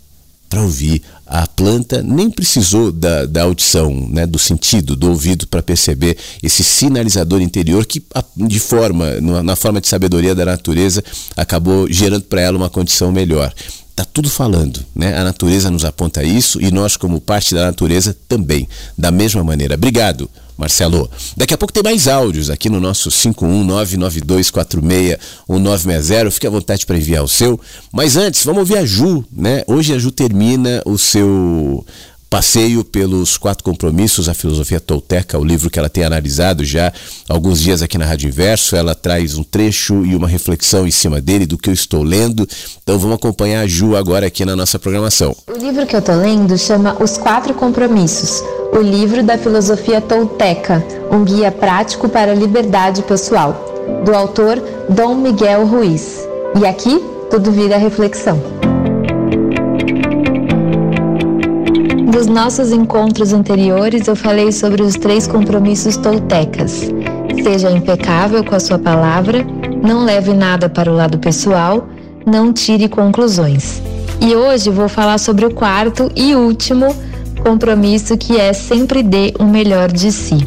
para ouvir. A planta nem precisou da, da audição, né, do sentido, do ouvido para perceber esse sinalizador interior que, de forma, na forma de sabedoria da natureza, acabou gerando para ela uma condição melhor. Está tudo falando, né? A natureza nos aponta isso e nós, como parte da natureza, também, da mesma maneira. Obrigado. Marcelo. Daqui a pouco tem mais áudios aqui no nosso 51992461960. Fique à vontade para enviar o seu. Mas antes, vamos ouvir a Ju, né? Hoje a Ju termina o seu passeio pelos quatro compromissos, a filosofia tolteca, o livro que ela tem analisado já alguns dias aqui na Rádio Inverso. Ela traz um trecho e uma reflexão em cima dele, do que eu estou lendo. Então vamos acompanhar a Ju agora aqui na nossa programação. O livro que eu tô lendo chama Os Quatro Compromissos, o livro da filosofia tolteca, um guia prático para a liberdade pessoal, do autor Dom Miguel Ruiz. E aqui tudo vira reflexão. Dos nossos encontros anteriores, eu falei sobre os três compromissos toltecas. Seja impecável com a sua palavra, não leve nada para o lado pessoal, não tire conclusões. E hoje vou falar sobre o quarto e último compromisso que é sempre dê o melhor de si.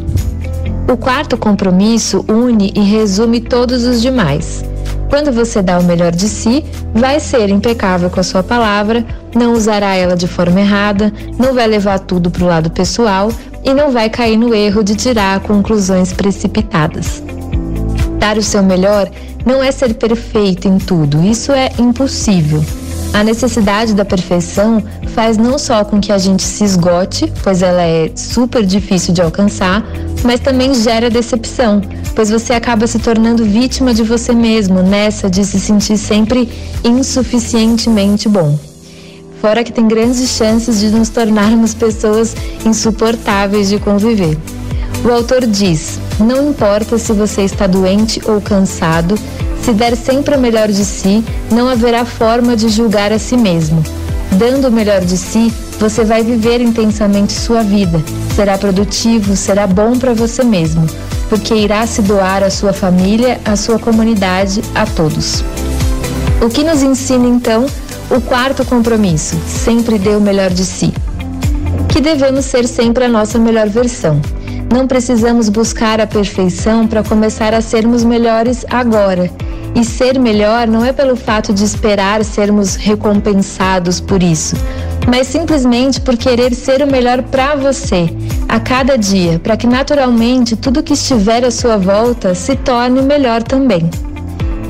O quarto compromisso une e resume todos os demais. Quando você dá o melhor de si, vai ser impecável com a sua palavra, não usará ela de forma errada, não vai levar tudo para o lado pessoal e não vai cair no erro de tirar conclusões precipitadas. Dar o seu melhor não é ser perfeito em tudo, isso é impossível. A necessidade da perfeição faz não só com que a gente se esgote, pois ela é super difícil de alcançar, mas também gera decepção, pois você acaba se tornando vítima de você mesmo nessa de se sentir sempre insuficientemente bom. Fora que tem grandes chances de nos tornarmos pessoas insuportáveis de conviver. O autor diz: não importa se você está doente ou cansado, se der sempre o melhor de si, não haverá forma de julgar a si mesmo. Dando o melhor de si, você vai viver intensamente sua vida. Será produtivo, será bom para você mesmo, porque irá se doar à sua família, à sua comunidade, a todos. O que nos ensina então o quarto compromisso? Sempre dê o melhor de si. Que devemos ser sempre a nossa melhor versão. Não precisamos buscar a perfeição para começar a sermos melhores agora. E ser melhor não é pelo fato de esperar sermos recompensados por isso, mas simplesmente por querer ser o melhor para você, a cada dia, para que naturalmente tudo que estiver à sua volta se torne melhor também.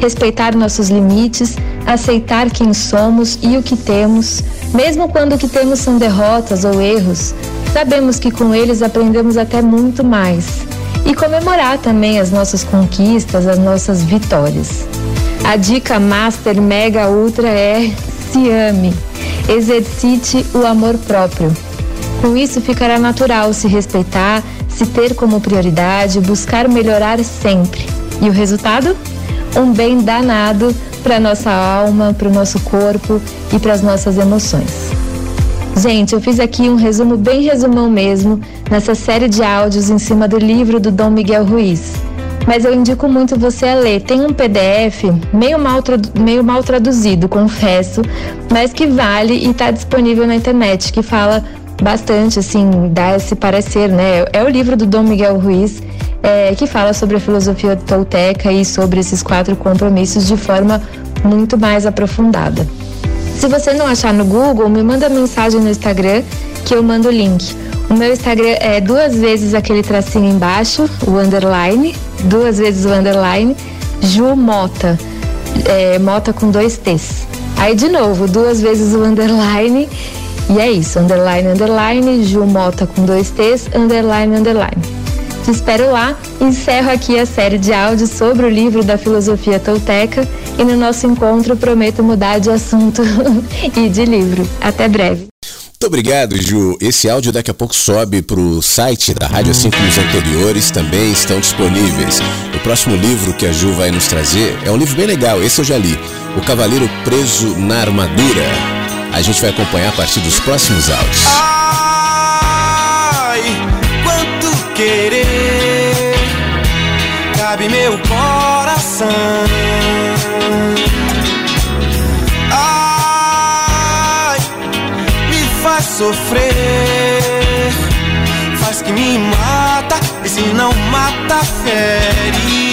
Respeitar nossos limites, aceitar quem somos e o que temos, mesmo quando o que temos são derrotas ou erros, sabemos que com eles aprendemos até muito mais. E comemorar também as nossas conquistas, as nossas vitórias. A dica master mega ultra é se ame. Exercite o amor próprio. Com isso ficará natural se respeitar, se ter como prioridade, buscar melhorar sempre. E o resultado? Um bem danado para nossa alma, para o nosso corpo e para as nossas emoções. Gente, eu fiz aqui um resumo bem resumão mesmo nessa série de áudios em cima do livro do Dom Miguel Ruiz. Mas eu indico muito você a ler. Tem um PDF meio mal, meio mal traduzido, confesso, mas que vale e está disponível na internet, que fala bastante, assim, dá esse parecer, né? É o livro do Dom Miguel Ruiz, é, que fala sobre a filosofia tolteca e sobre esses quatro compromissos de forma muito mais aprofundada. Se você não achar no Google, me manda mensagem no Instagram que eu mando o link. O meu Instagram é duas vezes aquele tracinho embaixo, o underline, duas vezes o underline, Ju Mota, é, Mota com dois T's. Aí de novo, duas vezes o underline, e é isso, underline, underline, Ju Mota com dois T's, underline, underline. Te espero lá. Encerro aqui a série de áudios sobre o livro da filosofia tolteca e no nosso encontro prometo mudar de assunto e de livro. Até breve. Muito obrigado, Ju. Esse áudio daqui a pouco sobe pro site da rádio, assim como os anteriores também estão disponíveis. O próximo livro que a Ju vai nos trazer é um livro bem legal, esse eu já li. O Cavaleiro Preso na Armadura. A gente vai acompanhar a partir dos próximos áudios. Ai, quanto querer cabe meu coração. Ai, me faz sofrer, faz que me mata e se não mata fere.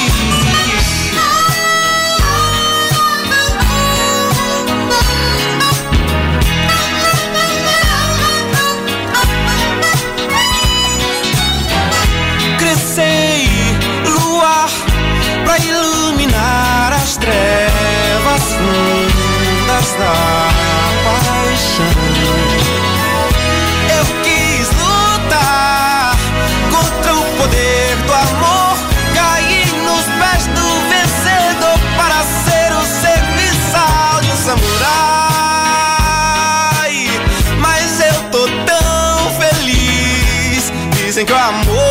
Amor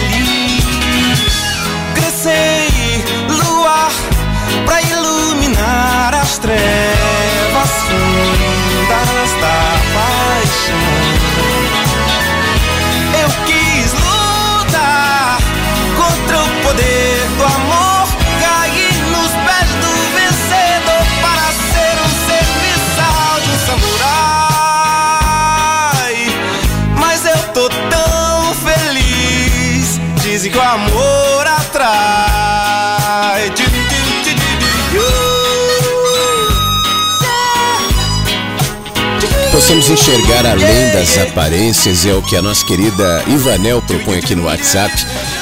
Possamos enxergar além das aparências, é o que a nossa querida Ivanel propõe aqui no WhatsApp.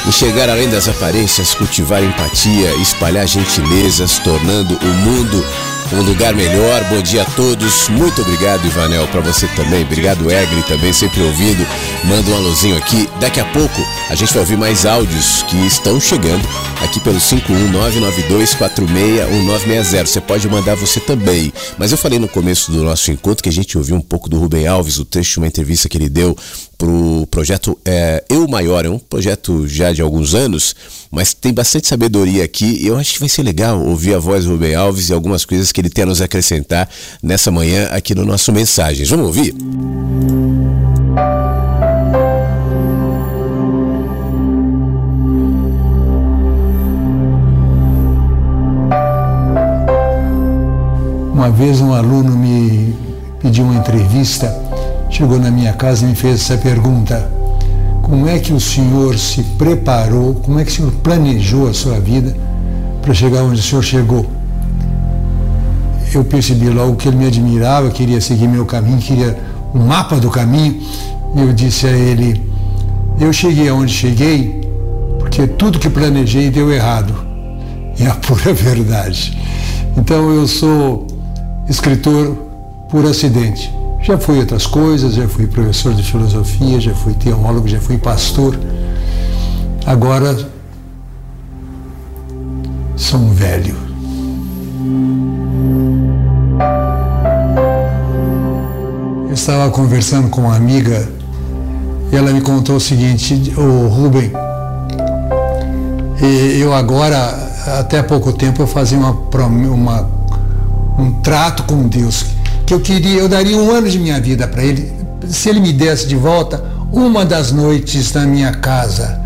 Enxergar além das aparências, cultivar empatia, espalhar gentilezas, tornando o mundo um lugar melhor. Bom dia a todos. Muito obrigado, Ivanel, para você também. Obrigado, Egri, também sempre ouvindo. Manda um alôzinho aqui. Daqui a pouco a gente vai ouvir mais áudios que estão chegando aqui pelo 51992461960. Você pode mandar você também. Mas eu falei no começo do nosso encontro que a gente ouviu um pouco do Rubem Alves, o trecho de uma entrevista que ele deu pro projeto é, Eu Maior. É um projeto já de alguns anos, mas tem bastante sabedoria aqui e eu acho que vai ser legal ouvir a voz do Rubem Alves e algumas coisas que ele tem a nos acrescentar nessa manhã aqui no nosso Mensagens. Vamos ouvir? Uma vez um aluno me pediu uma entrevista, chegou na minha casa e me fez essa pergunta: Como é que o senhor se preparou, como é que o senhor planejou a sua vida para chegar onde o senhor chegou? Eu percebi logo que ele me admirava, queria seguir meu caminho, queria um mapa do caminho. E eu disse a ele: Eu cheguei aonde cheguei porque tudo que planejei deu errado. É a pura verdade. Então eu sou escritor por acidente. Já fui outras coisas, já fui professor de filosofia, já fui teólogo, já fui pastor. Agora sou um velho. Eu estava conversando com uma amiga e ela me contou o seguinte, o Rubem, e eu agora, até há pouco tempo, eu fazia uma, uma- um trato com Deus, que eu queria, eu daria um ano de minha vida para ele, se ele me desse de volta uma das noites na minha casa.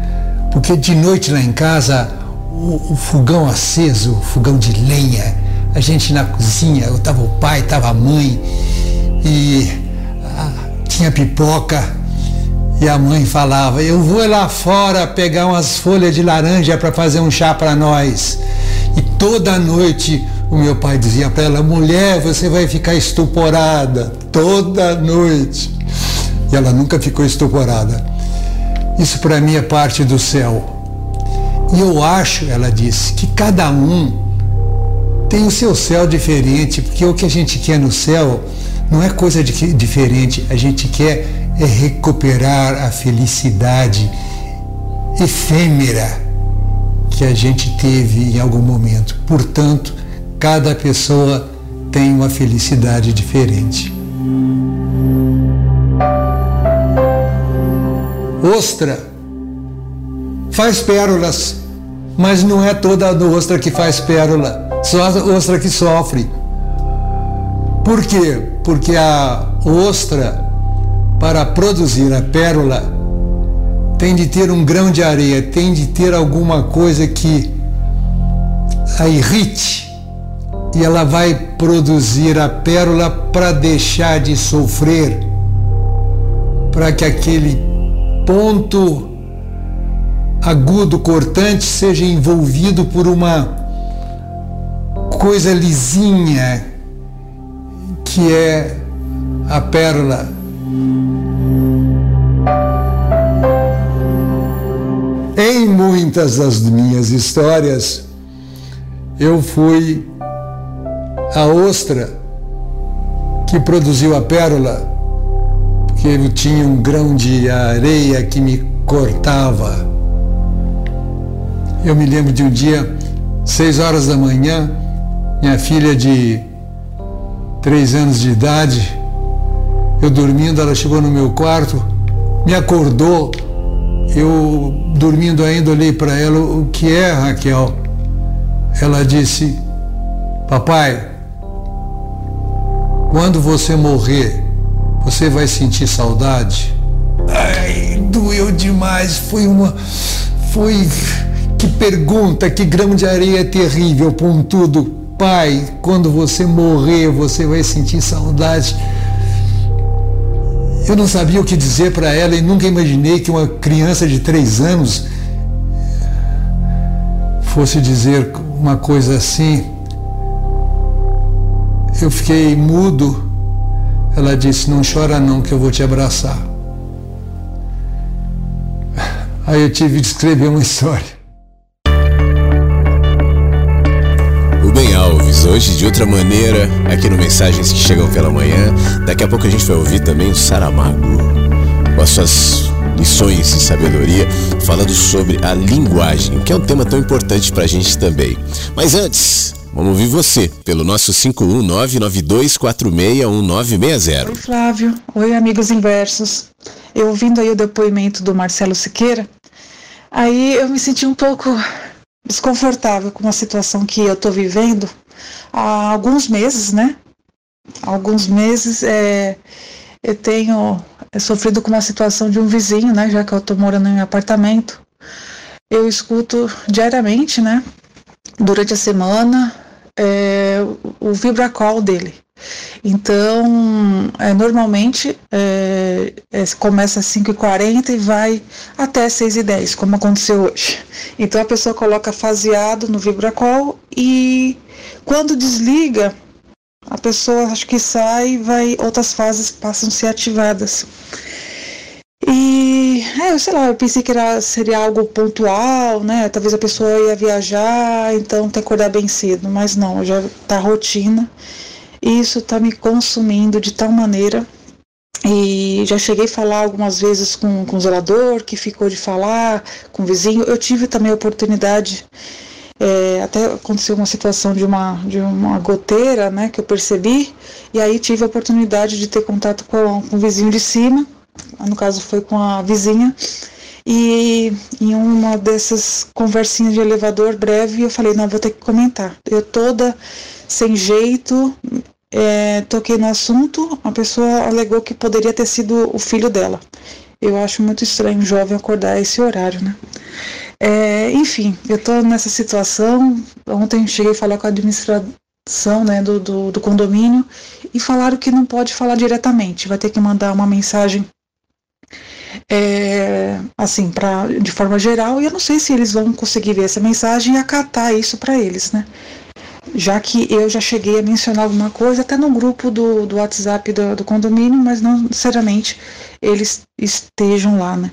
Porque de noite lá em casa, o, o fogão aceso, o fogão de lenha, a gente na cozinha, eu tava o pai, tava a mãe, e tinha pipoca. E a mãe falava: Eu vou lá fora pegar umas folhas de laranja para fazer um chá para nós. E toda noite o meu pai dizia para ela: Mulher, você vai ficar estuporada. Toda noite. E ela nunca ficou estuporada. Isso para mim é parte do céu. E eu acho, ela disse, que cada um tem o seu céu diferente, porque o que a gente quer no céu não é coisa de diferente, a gente quer é recuperar a felicidade efêmera que a gente teve em algum momento. Portanto, cada pessoa tem uma felicidade diferente. Ostra faz pérolas, mas não é toda a ostra que faz pérola, só a ostra que sofre. Por quê? Porque a ostra, para produzir a pérola, tem de ter um grão de areia, tem de ter alguma coisa que a irrite e ela vai produzir a pérola para deixar de sofrer, para que aquele ponto agudo cortante seja envolvido por uma coisa lisinha que é a pérola. Em muitas das minhas histórias, eu fui a ostra que produziu a pérola, porque eu tinha um grão de areia que me cortava. Eu me lembro de um dia, seis horas da manhã, minha filha de três anos de idade, eu dormindo, ela chegou no meu quarto, me acordou, eu dormindo ainda olhei para ela, o que é, Raquel? Ela disse, papai, quando você morrer, você vai sentir saudade? Ai, doeu demais, foi uma. Foi. Que pergunta, que grão de areia terrível, pontudo. Pai, quando você morrer, você vai sentir saudade. Eu não sabia o que dizer para ela e nunca imaginei que uma criança de três anos fosse dizer uma coisa assim. Eu fiquei mudo. Ela disse: Não chora, não, que eu vou te abraçar. Aí eu tive de escrever uma história. Rubem Alves, hoje de outra maneira, aqui no Mensagens que Chegam pela Manhã. Daqui a pouco a gente vai ouvir também o Saramago, com as suas lições de sabedoria, falando sobre a linguagem, que é um tema tão importante pra gente também. Mas antes, vamos ouvir você, pelo nosso 51992461960. Oi, Flávio. Oi, amigos inversos. Eu ouvindo aí o depoimento do Marcelo Siqueira, aí eu me senti um pouco desconfortável com a situação que eu estou vivendo há alguns meses, né? Alguns meses é, eu tenho é, sofrido com uma situação de um vizinho, né? Já que eu estou morando em um apartamento. Eu escuto diariamente, né? Durante a semana, é, o vibracol dele. Então, é, normalmente é, é, começa às 5h40 e vai até 6h10, como aconteceu hoje. Então a pessoa coloca faseado no vibracol e quando desliga, a pessoa acho que sai e vai, outras fases passam a ser ativadas. E é, eu sei lá, eu pensei que era, seria algo pontual, né? Talvez a pessoa ia viajar, então tem que acordar bem cedo, mas não, já tá rotina. E isso tá me consumindo de tal maneira. E já cheguei a falar algumas vezes com, com o zelador, que ficou de falar, com o vizinho. Eu tive também a oportunidade, é, até aconteceu uma situação de uma, de uma goteira, né, que eu percebi, e aí tive a oportunidade de ter contato com, com o vizinho de cima, no caso foi com a vizinha, e em uma dessas conversinhas de elevador breve eu falei, não, vou ter que comentar. Eu toda sem jeito, é, toquei no assunto, a pessoa alegou que poderia ter sido o filho dela. Eu acho muito estranho um jovem acordar a esse horário, né? É, enfim, eu tô nessa situação. Ontem cheguei a falar com a administração né, do, do, do condomínio e falaram que não pode falar diretamente, vai ter que mandar uma mensagem é, assim, pra, de forma geral, e eu não sei se eles vão conseguir ver essa mensagem e acatar isso para eles, né? Já que eu já cheguei a mencionar alguma coisa, até no grupo do, do WhatsApp do, do condomínio, mas não necessariamente eles estejam lá, né?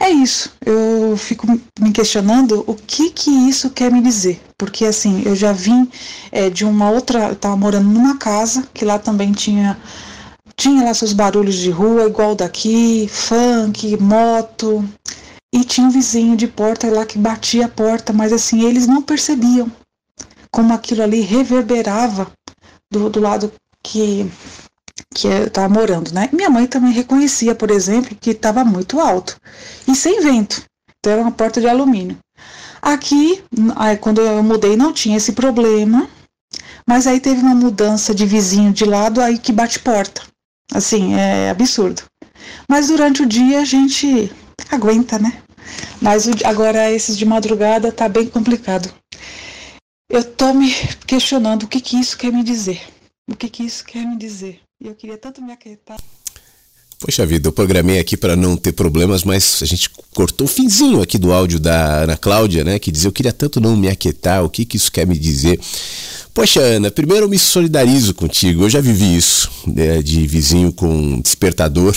É isso, eu fico me questionando o que que isso quer me dizer, porque assim, eu já vim é, de uma outra, eu tava morando numa casa, que lá também tinha tinha lá seus barulhos de rua, igual daqui, funk, moto. E tinha um vizinho de porta lá que batia a porta, mas assim, eles não percebiam como aquilo ali reverberava do, do lado que, que eu estava morando, né? Minha mãe também reconhecia, por exemplo, que estava muito alto e sem vento. Então era uma porta de alumínio. Aqui, aí, quando eu mudei, não tinha esse problema, mas aí teve uma mudança de vizinho de lado aí que bate porta. Assim, é absurdo. Mas durante o dia a gente aguenta, né? Mas agora esses de madrugada tá bem complicado. Eu tô me questionando o que que isso quer me dizer. O que que isso quer me dizer. E eu queria tanto me aquietar. Poxa vida, eu programei aqui para não ter problemas, mas a gente cortou o finzinho aqui do áudio da Ana Cláudia, né? Que dizia, eu queria tanto não me aquietar, o que que isso quer me dizer? Poxa, Ana, primeiro eu me solidarizo contigo, eu já vivi isso, né, de vizinho com despertador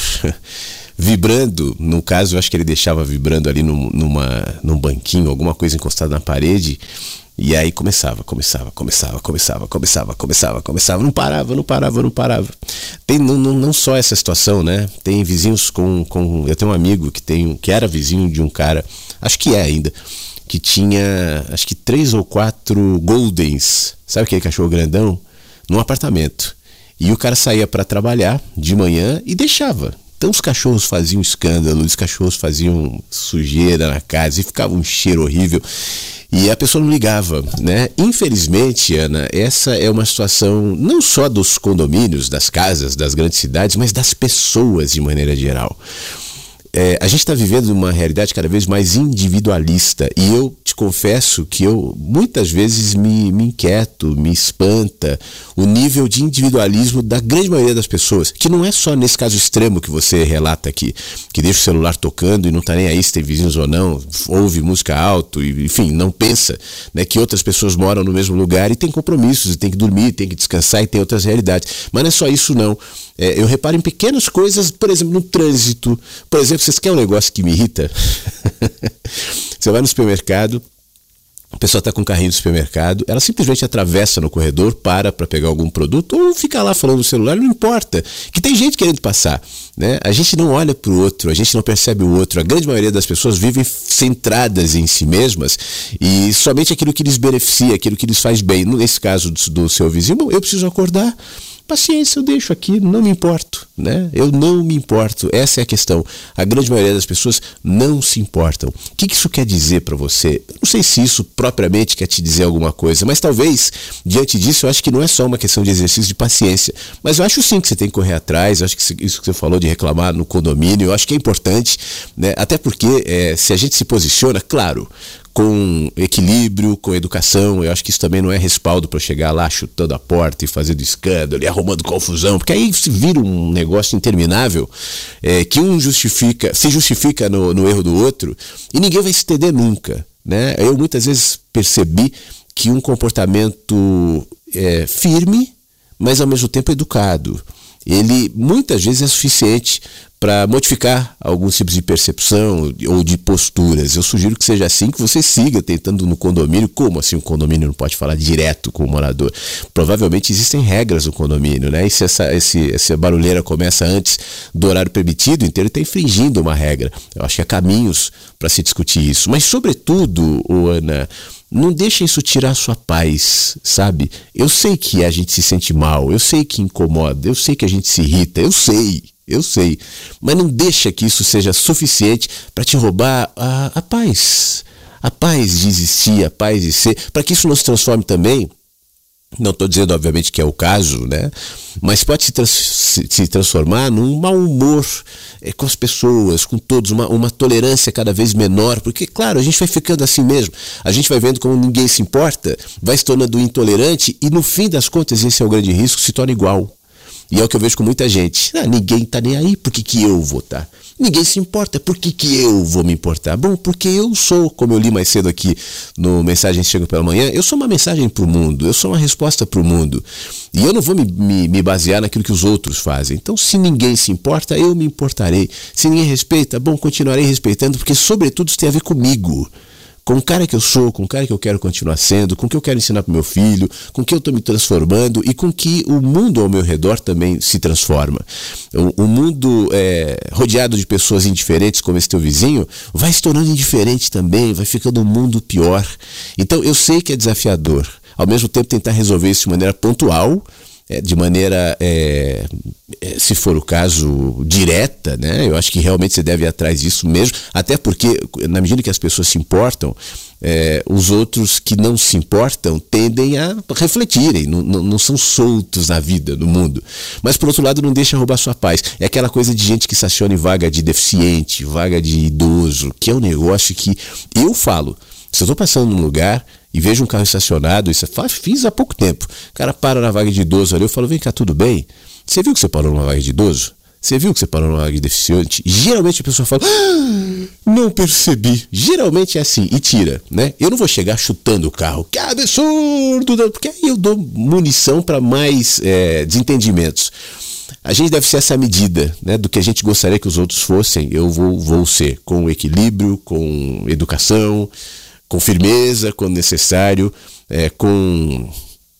vibrando, no caso eu acho que ele deixava vibrando ali num, numa, num banquinho, alguma coisa encostada na parede, e aí começava, começava, começava, começava, começava, começava, começava, não parava, não parava, não parava. Tem não, não, não só essa situação, né? Tem vizinhos com, com. Eu tenho um amigo que tem que era vizinho de um cara, acho que é ainda, que tinha acho que três ou quatro Goldens, sabe aquele cachorro grandão? Num apartamento. E o cara saía para trabalhar de manhã e deixava. Então os cachorros faziam escândalo, os cachorros faziam sujeira na casa e ficava um cheiro horrível. E a pessoa não ligava, né? Infelizmente, Ana, essa é uma situação não só dos condomínios, das casas, das grandes cidades, mas das pessoas de maneira geral. É, a gente está vivendo uma realidade cada vez mais individualista e eu te confesso que eu muitas vezes me, me inquieto, me espanta o nível de individualismo da grande maioria das pessoas, que não é só nesse caso extremo que você relata aqui, que deixa o celular tocando e não está nem aí se tem vizinhos ou não, ouve música alto, e, enfim, não pensa né, que outras pessoas moram no mesmo lugar e tem compromissos, e tem que dormir, tem que descansar e tem outras realidades. Mas não é só isso não. É, eu reparo em pequenas coisas, por exemplo, no trânsito. Por exemplo, vocês querem um negócio que me irrita? Você vai no supermercado, a pessoa está com um carrinho do supermercado, ela simplesmente atravessa no corredor, para para pegar algum produto ou fica lá falando no celular, não importa. Que tem gente querendo passar. Né? A gente não olha para o outro, a gente não percebe o outro. A grande maioria das pessoas vivem centradas em si mesmas e somente aquilo que lhes beneficia, aquilo que lhes faz bem. Nesse caso do, do seu vizinho, bom, eu preciso acordar. Paciência, eu deixo aqui, não me importo, né? Eu não me importo. Essa é a questão. A grande maioria das pessoas não se importam. O que isso quer dizer para você? Não sei se isso propriamente quer te dizer alguma coisa, mas talvez diante disso eu acho que não é só uma questão de exercício de paciência, mas eu acho sim que você tem que correr atrás. Eu acho que isso que você falou de reclamar no condomínio, eu acho que é importante, né? Até porque é, se a gente se posiciona, claro, com equilíbrio, com educação. Eu acho que isso também não é respaldo para chegar lá chutando a porta e fazendo escândalo e arrumando confusão, porque aí se vira um negócio interminável é, que um justifica, se justifica no, no erro do outro e ninguém vai se entender nunca. Né? Eu muitas vezes percebi que um comportamento é, firme, mas ao mesmo tempo educado, ele muitas vezes é suficiente para modificar alguns tipos de percepção ou de posturas. Eu sugiro que seja assim, que você siga tentando no condomínio. Como assim um condomínio não pode falar direto com o morador? Provavelmente existem regras no condomínio, né? E se essa, esse, essa barulheira começa antes do horário permitido, então ele está infringindo uma regra. Eu acho que há caminhos para se discutir isso. Mas, sobretudo, Ana, não deixa isso tirar sua paz, sabe? Eu sei que a gente se sente mal, eu sei que incomoda, eu sei que a gente se irrita, eu sei, eu sei. Mas não deixa que isso seja suficiente para te roubar a, a paz. A paz de existir, a paz de ser, para que isso não se transforme também não estou dizendo, obviamente, que é o caso, né? Mas pode se, trans se, transformar num mau humor é, com as pessoas, com todos, uma, uma tolerância cada vez menor, porque, claro, a gente vai ficando assim mesmo. A gente vai vendo como ninguém se importa, vai se tornando intolerante e, no fim das contas, esse é o grande risco, se torna igual. E é o que eu vejo com muita gente. Ah, ninguém tá nem aí, por que, que eu vou estar? Tá? Ninguém se importa, por que, que eu vou me importar? Bom, porque eu sou, como eu li mais cedo aqui no Mensagens Chegam pela Manhã, eu sou uma mensagem para o mundo, eu sou uma resposta para o mundo. E eu não vou me, me, me, basear naquilo que os outros fazem. Então, se ninguém se importa, eu me importarei. Se ninguém respeita, bom, continuarei respeitando, porque, sobretudo, isso tem a ver comigo com o cara que eu sou, com o cara que eu quero continuar sendo, com o que eu quero ensinar para meu filho, com o que eu estou me transformando e com que o mundo ao meu redor também se transforma. O, o mundo é, rodeado de pessoas indiferentes, como esse teu vizinho, vai se tornando indiferente também, vai ficando um mundo pior. Então eu sei que é desafiador. Ao mesmo tempo, tentar resolver isso de maneira pontual, de maneira, é, se for o caso, direta, né? Eu acho que realmente você deve ir atrás disso mesmo, até porque, na medida que as pessoas se importam, é, os outros que não se importam tendem a refletirem, não, não, não, são soltos na vida, no mundo. Mas, por outro lado, não deixa roubar sua paz. É aquela coisa de gente que estaciona em vaga de deficiente, vaga de idoso, que é um negócio que eu falo. Se eu estou passando num lugar e vejo um carro estacionado, isso eu fiz há pouco tempo. O cara para na vaga de idoso ali, eu falo, vem cá, tudo bem? Você viu que você parou numa vaga de idoso? Você viu que você parou numa vaga de deficiente? Geralmente a pessoa fala, ah, não percebi. Geralmente é assim, e tira, né? Eu não vou chegar chutando o carro, que absurdo, porque aí eu dou munição para mais é, desentendimentos. A gente deve ser essa medida né, do que a gente gostaria que os outros fossem, eu vou, vou ser, com equilíbrio, com educação, com firmeza quando necessário, é, com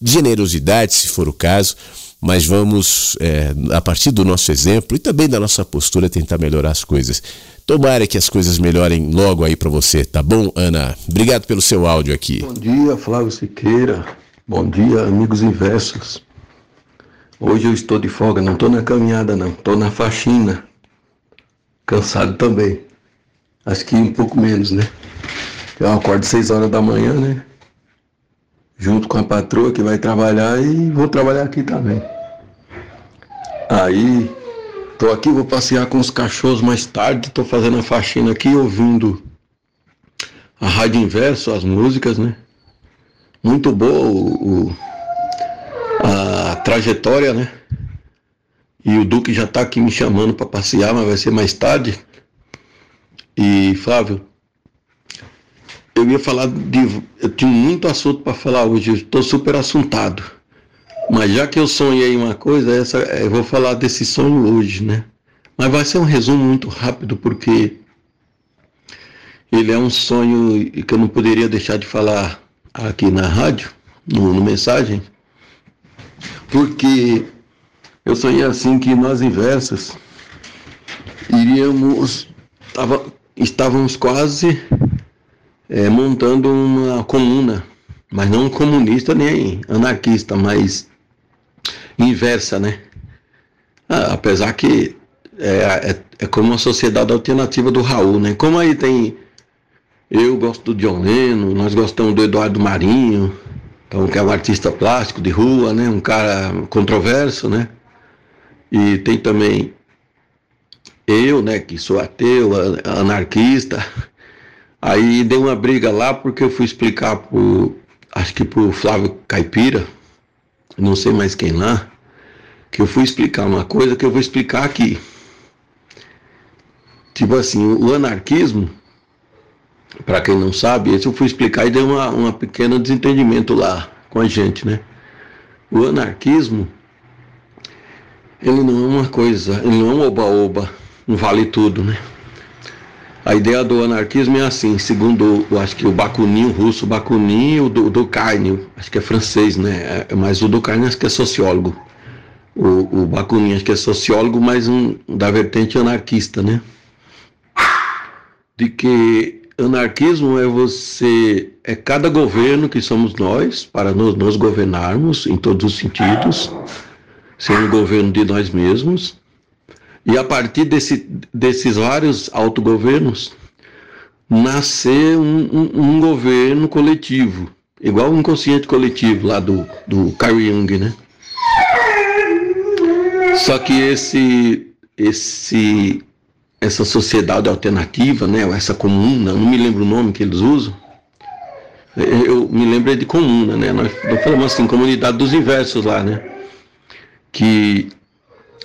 generosidade, se for o caso, mas vamos, é, a partir do nosso exemplo e também da nossa postura, tentar melhorar as coisas. Tomara que as coisas melhorem logo aí para você, tá bom, Ana? Obrigado pelo seu áudio aqui. Bom dia, Flávio Siqueira. Bom dia, amigos inversos. Hoje eu estou de folga, não estou na caminhada, não, estou na faxina. Cansado também. Acho que um pouco menos, né? Eu acordo 6 horas da manhã, né? Junto com a patroa que vai trabalhar e vou trabalhar aqui também. Aí, tô aqui, vou passear com os cachorros mais tarde, tô fazendo a faxina aqui, ouvindo a rádio inverso, as músicas, né? Muito boa o, o a trajetória, né? E o Duque já tá aqui me chamando para passear, mas vai ser mais tarde. E Flávio, eu ia falar de. Eu tinha muito assunto para falar hoje, estou super assuntado. Mas já que eu sonhei uma coisa, essa, eu vou falar desse sonho hoje, né? Mas vai ser um resumo muito rápido, porque ele é um sonho que eu não poderia deixar de falar aqui na rádio, no, no mensagem, porque eu sonhei assim que nós inversas iríamos, tava, estávamos quase é, montando uma comuna, mas não comunista nem anarquista, mas inversa, né? Ah, apesar que é, é, é, como uma sociedade alternativa do Raul, né? Como aí tem. Eu gosto do John Lennon, nós gostamos do Eduardo Marinho, então, que é um artista plástico de rua, né? Um cara controverso, né? E tem também eu, né? Que sou ateu, anarquista Aí deu uma briga lá porque eu fui explicar pro, acho que pro Flávio Caipira, não sei mais quem lá, que eu fui explicar uma coisa que eu vou explicar aqui. Tipo assim, o anarquismo, para quem não sabe, esse eu fui explicar e deu uma, uma pequeno desentendimento lá com a gente, né? O anarquismo, ele não é uma coisa, ele não é um oba-oba, um vale tudo, né? A ideia do anarquismo é assim, segundo, eu acho que o Bakunin, o russo Bakunin, o do, do Carne, acho que é francês, né? É, Mas o do Carne acho que é sociólogo. O, o Bakunin acho que é sociólogo, mas um, da vertente anarquista, né? De que anarquismo é você, é cada governo que somos nós, para nos, nos governarmos em todos os sentidos, ser um governo de nós mesmos, e a partir desse, desses vários autogovernos, nascer um, um, um governo coletivo, igual o inconsciente coletivo lá do, do Carl Jung, né? Só que esse, esse, essa sociedade alternativa, né, essa comuna, não me lembro o nome que eles usam, eu me lembro de comuna, né? Nós falamos assim, comunidade dos inversos lá, né? Que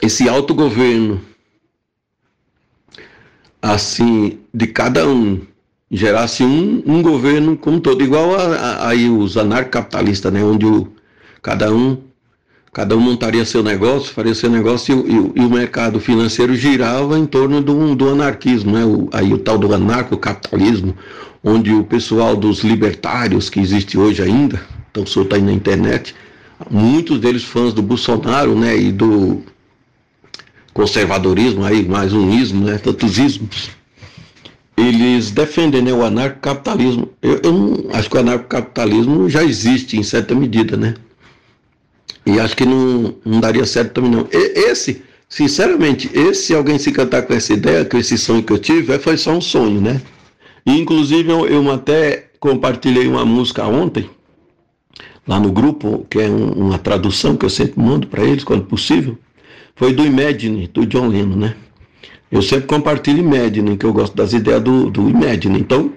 esse autogoverno, assim, de cada um, gerasse um, um governo como todo, igual aí os anarcapitalistas, né? Onde o, cada um cada um montaria seu negócio, faria seu negócio e, o- e o mercado financeiro girava em torno do, do anarquismo, né? O, aí o tal do anarcocapitalismo, onde o pessoal dos libertários que existe hoje ainda, estão soltos aí na internet, muitos deles fãs do Bolsonaro, né? E do conservadorismo, aí mais um ismo, né? Tantos ismos. Eles defendem né, o anarcocapitalismo. Eu, eu acho que o anarcocapitalismo já existe em certa medida, né? E acho que não, não daria certo também não. E- esse, sinceramente, esse, se alguém se cantar com essa ideia, com esse sonho que eu tive, é, foi só um sonho, né? E, inclusive, eu, eu até compartilhei uma música ontem, lá no grupo, que é um- uma tradução que eu sempre mando para eles, quando possível, foi do Imagine, do John Lennon, né? Eu sempre compartilho Imagine, que eu gosto das ideias do, do Imagine. Então,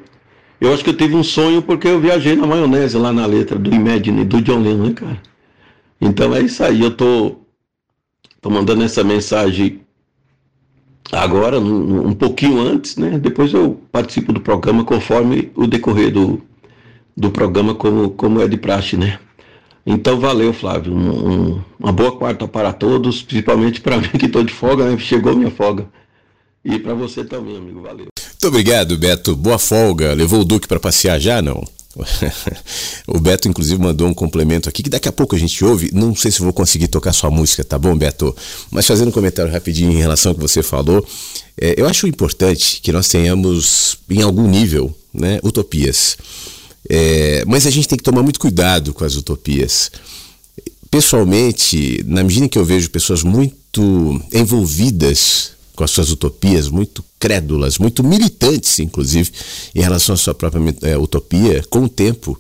eu acho que eu tive um sonho porque eu viajei na maionese lá na letra do Imagine, do John Lennon, né, cara? Então é isso aí, eu tô, tô mandando essa mensagem agora, um, um pouquinho antes, né? Depois eu participo do programa conforme o decorrer do, do programa, como, como é de praxe, né? Então valeu, Flávio. Um- um- uma boa quarta para todos, principalmente para mim que estou de folga, né? Chegou minha folga. E para você também, amigo. Valeu. Muito obrigado, Beto. Boa folga. Levou o Duque para passear já, não? o Beto, inclusive, mandou um complemento aqui que daqui a pouco a gente ouve. Não sei se vou conseguir tocar sua música, tá bom, Beto? Mas fazendo um comentário rapidinho em relação ao que você falou, é, eu acho importante que nós tenhamos, em algum nível, né, utopias. É, mas a gente tem que tomar muito cuidado com as utopias. Pessoalmente, na medida em que eu vejo pessoas muito envolvidas com as suas utopias, muito crédulas, muito militantes, inclusive, em relação à sua própria eh, utopia, com o tempo,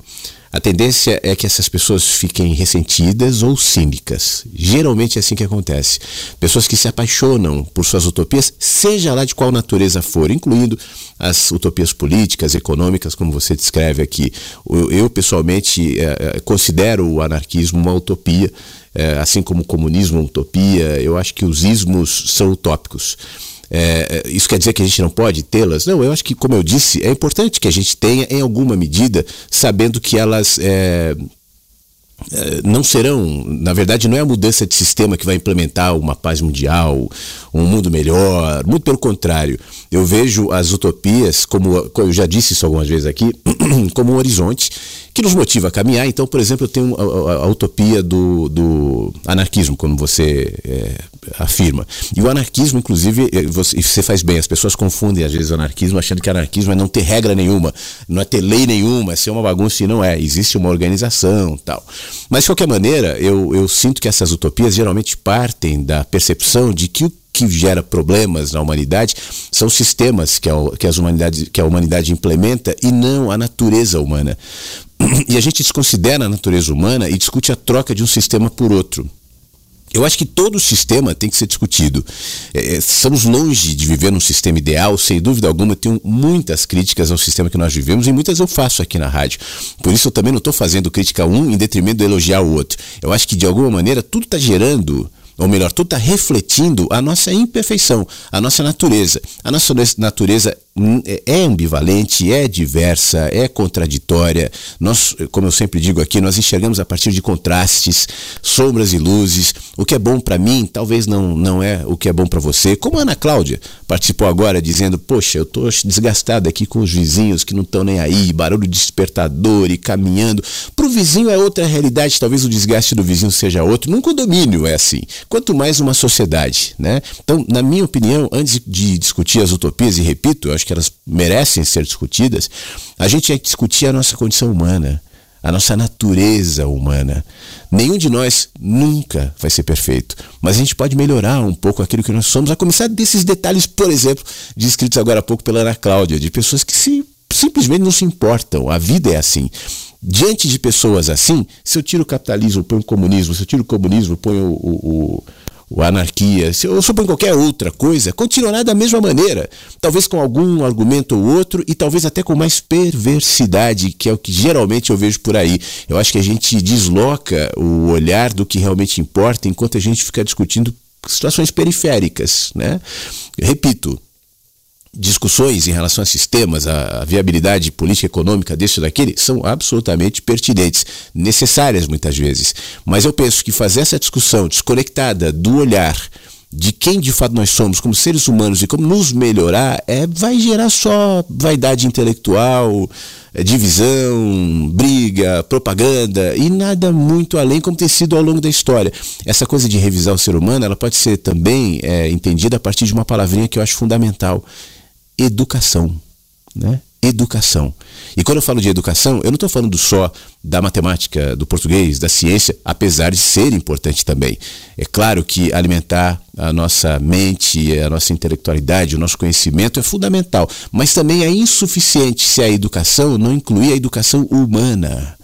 a tendência é que essas pessoas fiquem ressentidas ou cínicas. Geralmente é assim que acontece. Pessoas que se apaixonam por suas utopias, seja lá de qual natureza for, incluindo as utopias políticas, econômicas, como você descreve aqui. Eu, eu, pessoalmente, eh, eh, considero o anarquismo uma utopia, eh, assim como o comunismo uma utopia. Eu acho que os ismos são utópicos. É, é, isso quer dizer que a gente não pode tê-las? Não, eu acho que, como eu disse, é importante que a gente tenha, em alguma medida, sabendo que elas é, é, não serão, na verdade, não é a mudança de sistema que vai implementar uma paz mundial, um mundo melhor, muito pelo contrário. Eu vejo as utopias, como, eu já disse isso algumas vezes aqui, como um horizonte que nos motiva a caminhar. Então, por exemplo, eu tenho a, a- a utopia do, do anarquismo, como você é, afirma. E o anarquismo, inclusive, eh, você, você faz bem, as pessoas confundem às vezes o anarquismo achando que anarquismo é não ter regra nenhuma, não é ter lei nenhuma, é ser uma bagunça e não é. Existe uma organização tal. Mas, de qualquer maneira, eu, eu sinto que essas utopias geralmente partem da percepção de que o que gera problemas na humanidade são sistemas que a, que, as humanidades, que a humanidade implementa e não a natureza humana. E a gente desconsidera a natureza humana e discute a troca de um sistema por outro. Eu acho que todo sistema tem que ser discutido. É, é, estamos longe de viver num sistema ideal, sem dúvida alguma. Tenho muitas críticas ao sistema que nós vivemos e muitas eu faço aqui na rádio. Por isso eu também não estou fazendo crítica a um em detrimento de elogiar o outro. Eu acho que de alguma maneira tudo está gerando ou melhor, tudo está refletindo a nossa imperfeição, a nossa natureza. A nossa natureza é- é ambivalente, é diversa, é contraditória. Nós, como eu sempre digo aqui, nós enxergamos a partir de contrastes, sombras e luzes. O que é bom para mim, talvez não, não é o que é bom para você. Como a Ana Cláudia participou agora dizendo: Poxa, eu estou desgastada aqui com os vizinhos que não estão nem aí, barulho de despertador e caminhando. Para o vizinho é outra realidade, talvez o desgaste do vizinho seja outro. Num condomínio é assim. Quanto mais uma sociedade, né? Então, na minha opinião, antes de discutir as utopias, e repito, eu acho que elas merecem ser discutidas, a gente que discutir a nossa condição humana, a nossa natureza humana. Nenhum de nós nunca vai ser perfeito, mas a gente pode melhorar um pouco aquilo que nós somos, a começar desses detalhes, por exemplo, descritos agora há pouco pela Ana Cláudia, de pessoas que se simplesmente não se importam. A vida é assim. Diante de pessoas assim, se eu tiro o capitalismo, ponho o comunismo, se eu tiro o comunismo, ponho o, o anarquia, se eu suponho qualquer outra coisa, continuará da mesma maneira. Talvez com algum argumento ou outro e talvez até com mais perversidade, que é o que geralmente eu vejo por aí. Eu acho que a gente desloca o olhar do que realmente importa enquanto a gente fica discutindo situações periféricas, né? Repito, discussões em relação a sistemas, a, viabilidade política econômica desse ou daquele, são absolutamente pertinentes, necessárias muitas vezes. Mas eu penso que fazer essa discussão desconectada do olhar de quem de fato nós somos como seres humanos e como nos melhorar, é, vai gerar só vaidade intelectual, é, divisão, briga, propaganda e nada muito além como tem sido ao longo da história. Essa coisa de revisar o ser humano, ela pode ser também é, entendida a partir de uma palavrinha que eu acho fundamental, educação, né? Educação. E quando eu falo de educação, eu não estou falando só da matemática, do português, da ciência, apesar de ser importante também. É claro que alimentar a nossa mente, a nossa intelectualidade, o nosso conhecimento é fundamental, mas também é insuficiente se a educação não incluir a educação humana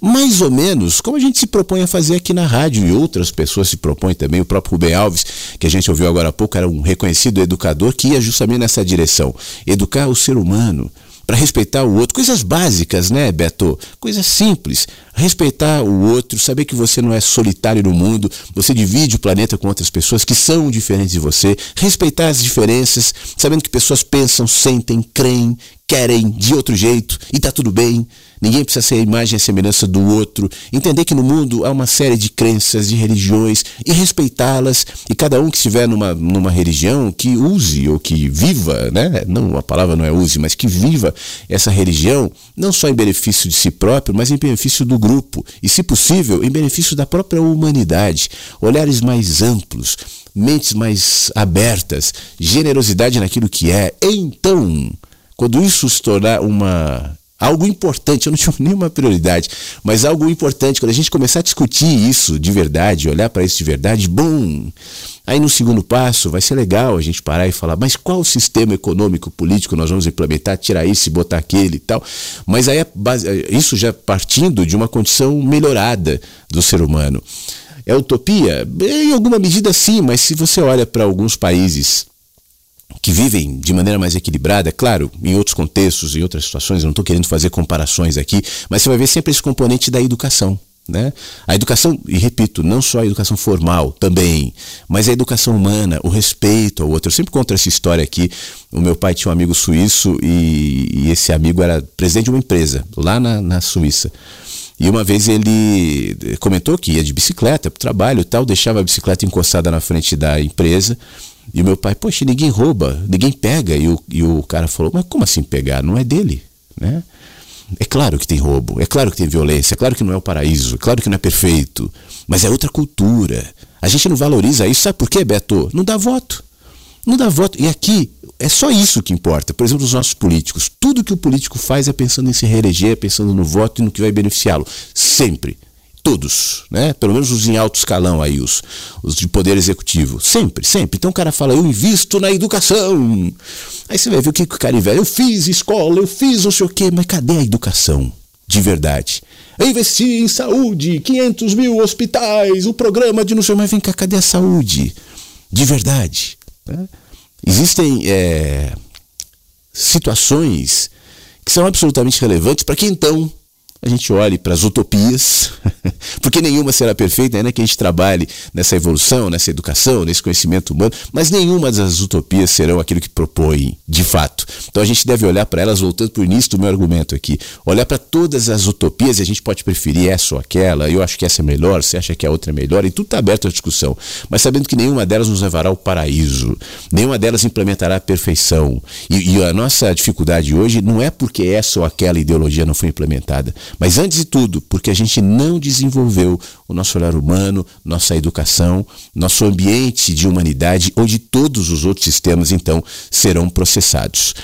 mais ou menos como a gente se propõe a fazer aqui na rádio e outras pessoas se propõem também. O próprio Rubem Alves, que a gente ouviu agora há pouco, era um reconhecido educador que ia justamente nessa direção educar o ser humano para respeitar o outro. Coisas básicas, né, Beto? Coisas simples. Respeitar o outro, saber que você não é solitário no mundo, você divide o planeta com outras pessoas que são diferentes de você. Respeitar as diferenças, sabendo que pessoas pensam, sentem, creem, querem de outro jeito e tá tudo bem. Ninguém precisa ser a imagem e a semelhança do outro. Entender que no mundo há uma série de crenças, de religiões e respeitá-las. E cada um que estiver numa, numa religião que use ou que viva, né? Não, a palavra não é use, mas que viva essa religião, não só em benefício de si próprio, mas em benefício do grupo. E, se possível, em benefício da própria humanidade. Olhares mais amplos, mentes mais abertas, generosidade naquilo que é. Então, quando isso se tornar uma algo importante, eu não chamo nenhuma prioridade, mas algo importante, quando a gente começar a discutir isso de verdade, olhar para isso de verdade, bom. Aí no segundo passo vai ser legal a gente parar e falar, mas qual sistema econômico, político nós vamos implementar, tirar isso e botar aquele e tal. Mas aí é base, isso já partindo de uma condição melhorada do ser humano. É utopia? Em alguma medida sim, mas se você olha para alguns países que vivem de maneira mais equilibrada, claro, em outros contextos, em outras situações, eu não estou querendo fazer comparações aqui, mas você vai ver sempre esse componente da educação. Né? A educação, e repito, não só a educação formal também, mas a educação humana, o respeito ao outro. Eu sempre conto essa história aqui. O meu pai tinha um amigo suíço e, e esse amigo era presidente de uma empresa lá na, na Suíça. E uma vez ele comentou que ia de bicicleta para o trabalho e tal, deixava a bicicleta encostada na frente da empresa. E o meu pai, poxa, ninguém rouba, ninguém pega. E o, e o cara falou, mas como assim pegar? Não é dele, né? É claro que tem roubo, é claro que tem violência, é claro que não é o paraíso, é claro que não é perfeito, mas é outra cultura. A gente não valoriza isso, sabe por quê, Beto? Não dá voto. Não dá voto. E aqui é só isso que importa. Por exemplo, os nossos políticos. Tudo que o político faz é pensando em se reeleger, é pensando no voto e no que vai beneficiá-lo. Sempre. Todos, né? Pelo menos os em alto escalão aí, os, os de poder executivo. Sempre, sempre. Então o cara fala, eu invisto na educação. Aí você vai ver o que, que o cara investe. Eu fiz escola, eu fiz não sei o quê, mas cadê a educação? de verdade. Investir em saúde, 500 mil hospitais, o programa de não sei, mas vem cá, cadê a saúde? De verdade. né? Existem é, situações que são absolutamente relevantes para que então a gente olhe para as utopias, porque nenhuma será perfeita, ainda que a gente trabalhe nessa evolução, nessa educação, nesse conhecimento humano, mas nenhuma das utopias serão aquilo que propõem de fato. Então a gente deve olhar para elas, voltando para o início do meu argumento aqui, olhar para todas as utopias e a gente pode preferir essa ou aquela, eu acho que essa é melhor, você acha que a outra é melhor, e tudo está aberto à discussão, mas sabendo que nenhuma delas nos levará ao paraíso, nenhuma delas implementará a perfeição. E, e a nossa dificuldade hoje não é porque essa ou aquela ideologia não foi implementada, mas antes de tudo, porque a gente não desenvolveu o nosso olhar humano, nossa educação, nosso ambiente de humanidade, onde todos os outros sistemas então serão processados.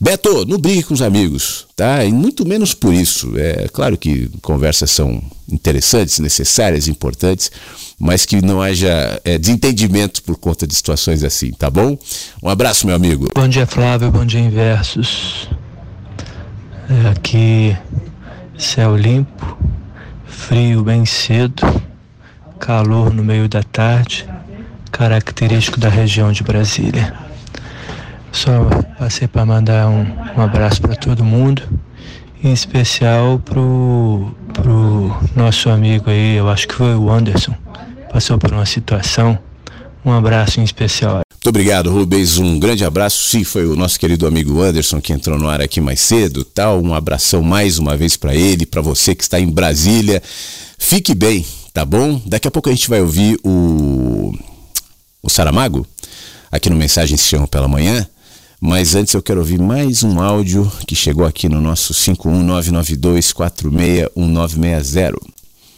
Beto, não brigue com os amigos, tá? E muito menos por isso. É claro que conversas são interessantes, necessárias, importantes, mas que não haja é, desentendimento por conta de situações assim, tá bom? Um abraço, meu amigo. Bom dia, Flávio. Bom dia, Inversos. É, aqui, céu limpo, frio bem cedo, calor no meio da tarde, característico da região de Brasília. Só passei para mandar um, um abraço para todo mundo, em especial pro, pro nosso amigo aí, eu acho que foi o Anderson, passou por uma situação. Um abraço em especial. Muito obrigado, Rubens. Um grande abraço. Sim, foi o nosso querido amigo Anderson que entrou no ar aqui mais cedo, tal. Um abração mais uma vez para ele, para você que está em Brasília. Fique bem, tá bom? Daqui a pouco a gente vai ouvir o o Saramago aqui no Mensagem chama pela manhã. Mas antes eu quero ouvir mais um áudio que chegou aqui no nosso 51992461960.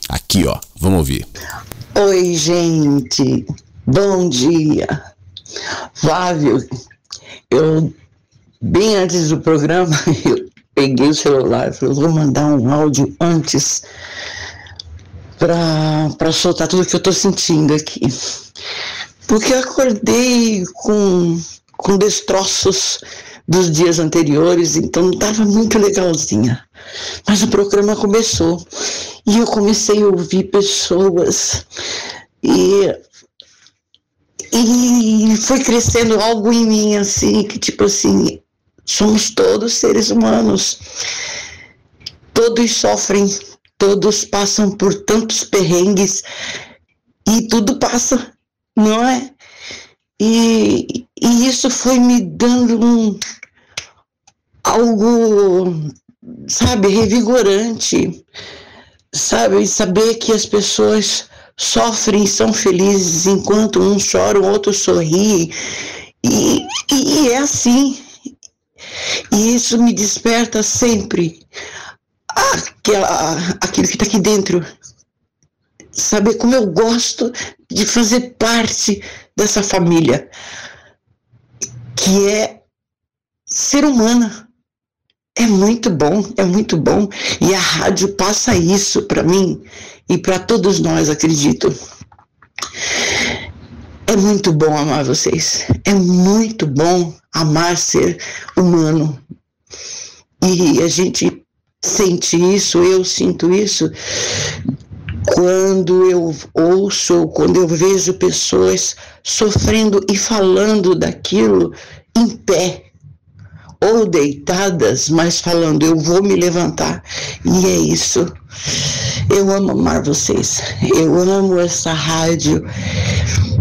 Aqui, ó. Vamos ouvir. Oi, gente. Bom dia. Flávio, eu, bem antes do programa, eu peguei o celular e falei, vou mandar um áudio antes para soltar tudo que eu tô sentindo aqui. Porque eu acordei com, com destroços dos dias anteriores, então não estava muito legalzinha. Mas o programa começou e eu comecei a ouvir pessoas e e foi crescendo algo em mim assim que tipo assim somos todos seres humanos. Todos sofrem todos passam por tantos perrengues e tudo passa não é? E, e isso foi me dando um algo sabe revigorante sabe? Saber que as pessoas sofrem são felizes enquanto uns choram, outros sorriem. E, e é assim. E isso me desperta sempre aquela, aquilo que está aqui dentro. Saber como eu gosto de fazer parte dessa família, que é ser humana. É muito bom, é muito bom. E a rádio passa isso para mim e para todos nós, acredito. É muito bom amar vocês. É muito bom amar ser humano. E a gente sente isso, eu sinto isso quando eu ouço, quando eu vejo pessoas sofrendo e falando daquilo em pé ou deitadas, mas falando, eu vou me levantar. E é isso. Eu amo amar vocês. Eu amo essa rádio.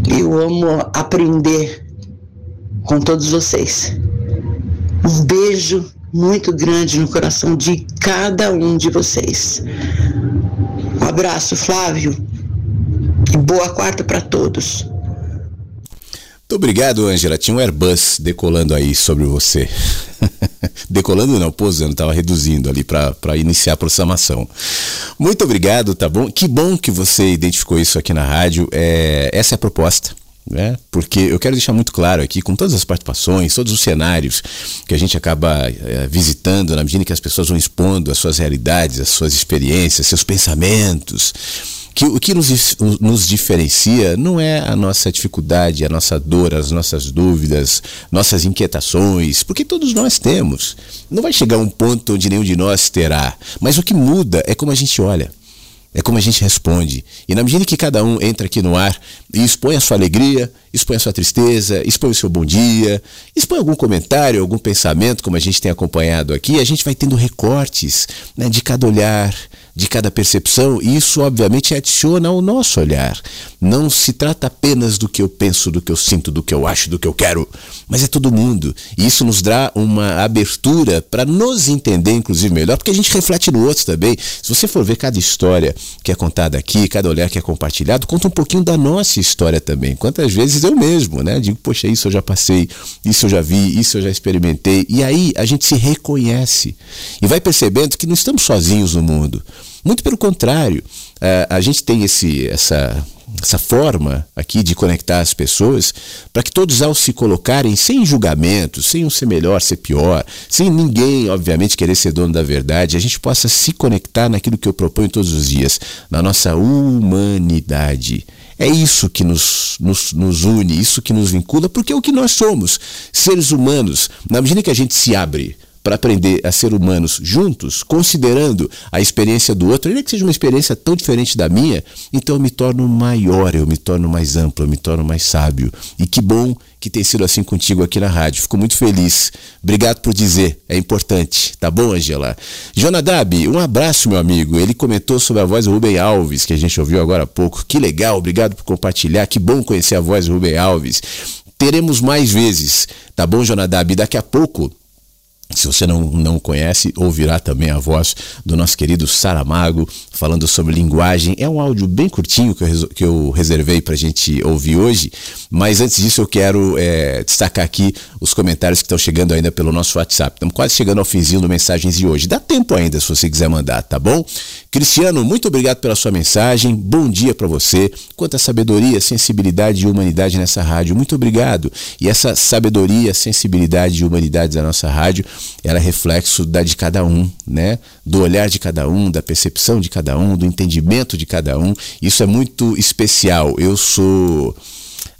Eu amo aprender com todos vocês. Um beijo muito grande no coração de cada um de vocês. Um abraço, Flávio. E boa quarta para todos. Muito obrigado, Ângela. Tinha um Airbus decolando aí sobre você. decolando não, pousando, estava reduzindo ali para iniciar a aproximação. Muito obrigado, tá bom? Que bom que você identificou isso aqui na rádio. É, essa é a proposta. Né? Porque eu quero deixar muito claro aqui, com todas as participações, todos os cenários que a gente acaba é, visitando, na medida que as pessoas vão expondo as suas realidades, as suas experiências, seus pensamentos, que o que nos, nos diferencia não é a nossa dificuldade, a nossa dor, as nossas dúvidas, nossas inquietações, porque todos nós temos. Não vai chegar um ponto onde nenhum de nós terá, mas o que muda é como a gente olha. É como a gente responde. E na medida que cada um entra aqui no ar e expõe a sua alegria, expõe a sua tristeza, expõe o seu bom dia, expõe algum comentário, algum pensamento, como a gente tem acompanhado aqui, a gente vai tendo recortes né, de cada olhar, de cada percepção, e isso obviamente adiciona ao nosso olhar. Não se trata apenas do que eu penso, do que eu sinto, do que eu acho, do que eu quero, mas é todo mundo. E isso nos dá uma abertura para nos entender, inclusive, melhor, porque a gente reflete no outro também. Se você for ver cada história que é contada aqui, cada olhar que é compartilhado, conta um pouquinho da nossa história também. Quantas vezes eu mesmo, né? Digo, poxa, isso eu já passei, isso eu já vi, isso eu já experimentei. E aí a gente se reconhece e vai percebendo que não estamos sozinhos no mundo. Muito pelo contrário, eh, a gente tem esse, essa, essa forma aqui de conectar as pessoas para que todos, ao se colocarem sem julgamento, sem um ser melhor, ser pior, sem ninguém, obviamente, querer ser dono da verdade, a gente possa se conectar naquilo que eu proponho todos os dias, na nossa humanidade. É isso que nos, nos, nos une, isso que nos vincula, porque é o que nós somos, seres humanos. Na medida que a gente se abre para aprender a ser humanos juntos, considerando a experiência do outro, ainda que seja uma experiência tão diferente da minha, então eu me torno maior, eu me torno mais amplo, eu me torno mais sábio. E que bom que tem sido assim contigo aqui na rádio. Fico muito feliz. Obrigado por dizer, é importante. Tá bom, Angela? Jonadab, um abraço, meu amigo. Ele comentou sobre a voz do Rubem Alves, que a gente ouviu agora há pouco. Que legal, obrigado por compartilhar. Que bom conhecer a voz do Rubem Alves. Teremos mais vezes, tá bom, Jonadab? Daqui a pouco se você não, não conhece, ouvirá também a voz do nosso querido Saramago falando sobre linguagem. É um áudio bem curtinho que eu, que eu reservei para a gente ouvir hoje, mas antes disso eu quero é, destacar aqui os comentários que estão chegando ainda pelo nosso WhatsApp. Estamos quase chegando ao finzinho do Mensagens de hoje. Dá tempo ainda se você quiser mandar, tá bom? Cristiano, muito obrigado pela sua mensagem. Bom dia para você. Quanta sabedoria, sensibilidade e humanidade nessa rádio. Muito obrigado. E essa sabedoria, sensibilidade e humanidade da nossa rádio, ela é reflexo da de cada um, né? Do olhar de cada um, da percepção de cada um, do entendimento de cada um. Isso é muito especial. Eu sou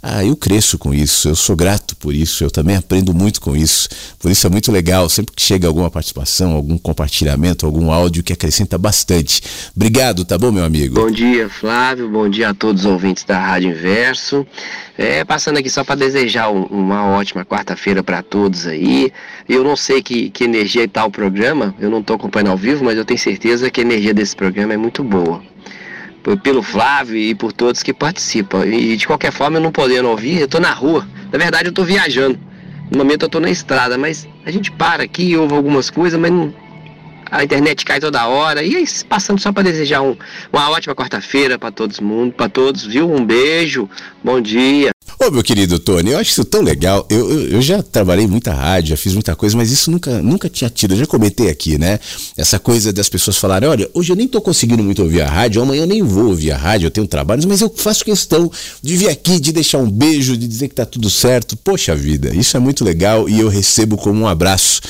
ah, eu cresço com isso, eu sou grato por isso, eu também aprendo muito com isso. Por isso é muito legal, sempre que chega alguma participação, algum compartilhamento, algum áudio que acrescenta bastante. Obrigado, tá bom, meu amigo? Bom dia, Flávio. Bom dia a todos os ouvintes da Rádio Inverso. É, passando aqui só para desejar um- uma ótima quarta-feira para todos aí. Eu não sei que, que energia está o programa, eu não estou acompanhando ao vivo, mas eu tenho certeza que a energia desse programa é muito boa. Pelo Flávio e por todos que participam. E de qualquer forma, eu não podendo ouvir, eu estou na rua. Na verdade, eu estou viajando. No momento, eu estou na estrada, mas a gente para aqui, ouve algumas coisas, mas não, a internet cai toda hora. E aí, passando só para desejar um- uma ótima quarta-feira para todos mundo, para todos, viu? Um beijo, bom dia. Ô, meu querido Tony, eu acho isso tão legal. Eu, eu, eu já trabalhei muita rádio, já fiz muita coisa, mas isso nunca, nunca tinha tido. Eu já comentei aqui, né? Essa coisa das pessoas falarem: olha, hoje eu nem tô conseguindo muito ouvir a rádio, amanhã eu nem vou ouvir a rádio, eu tenho trabalhos, mas eu faço questão de vir aqui, de deixar um beijo, de dizer que tá tudo certo. Poxa vida, isso é muito legal e eu recebo como um abraço.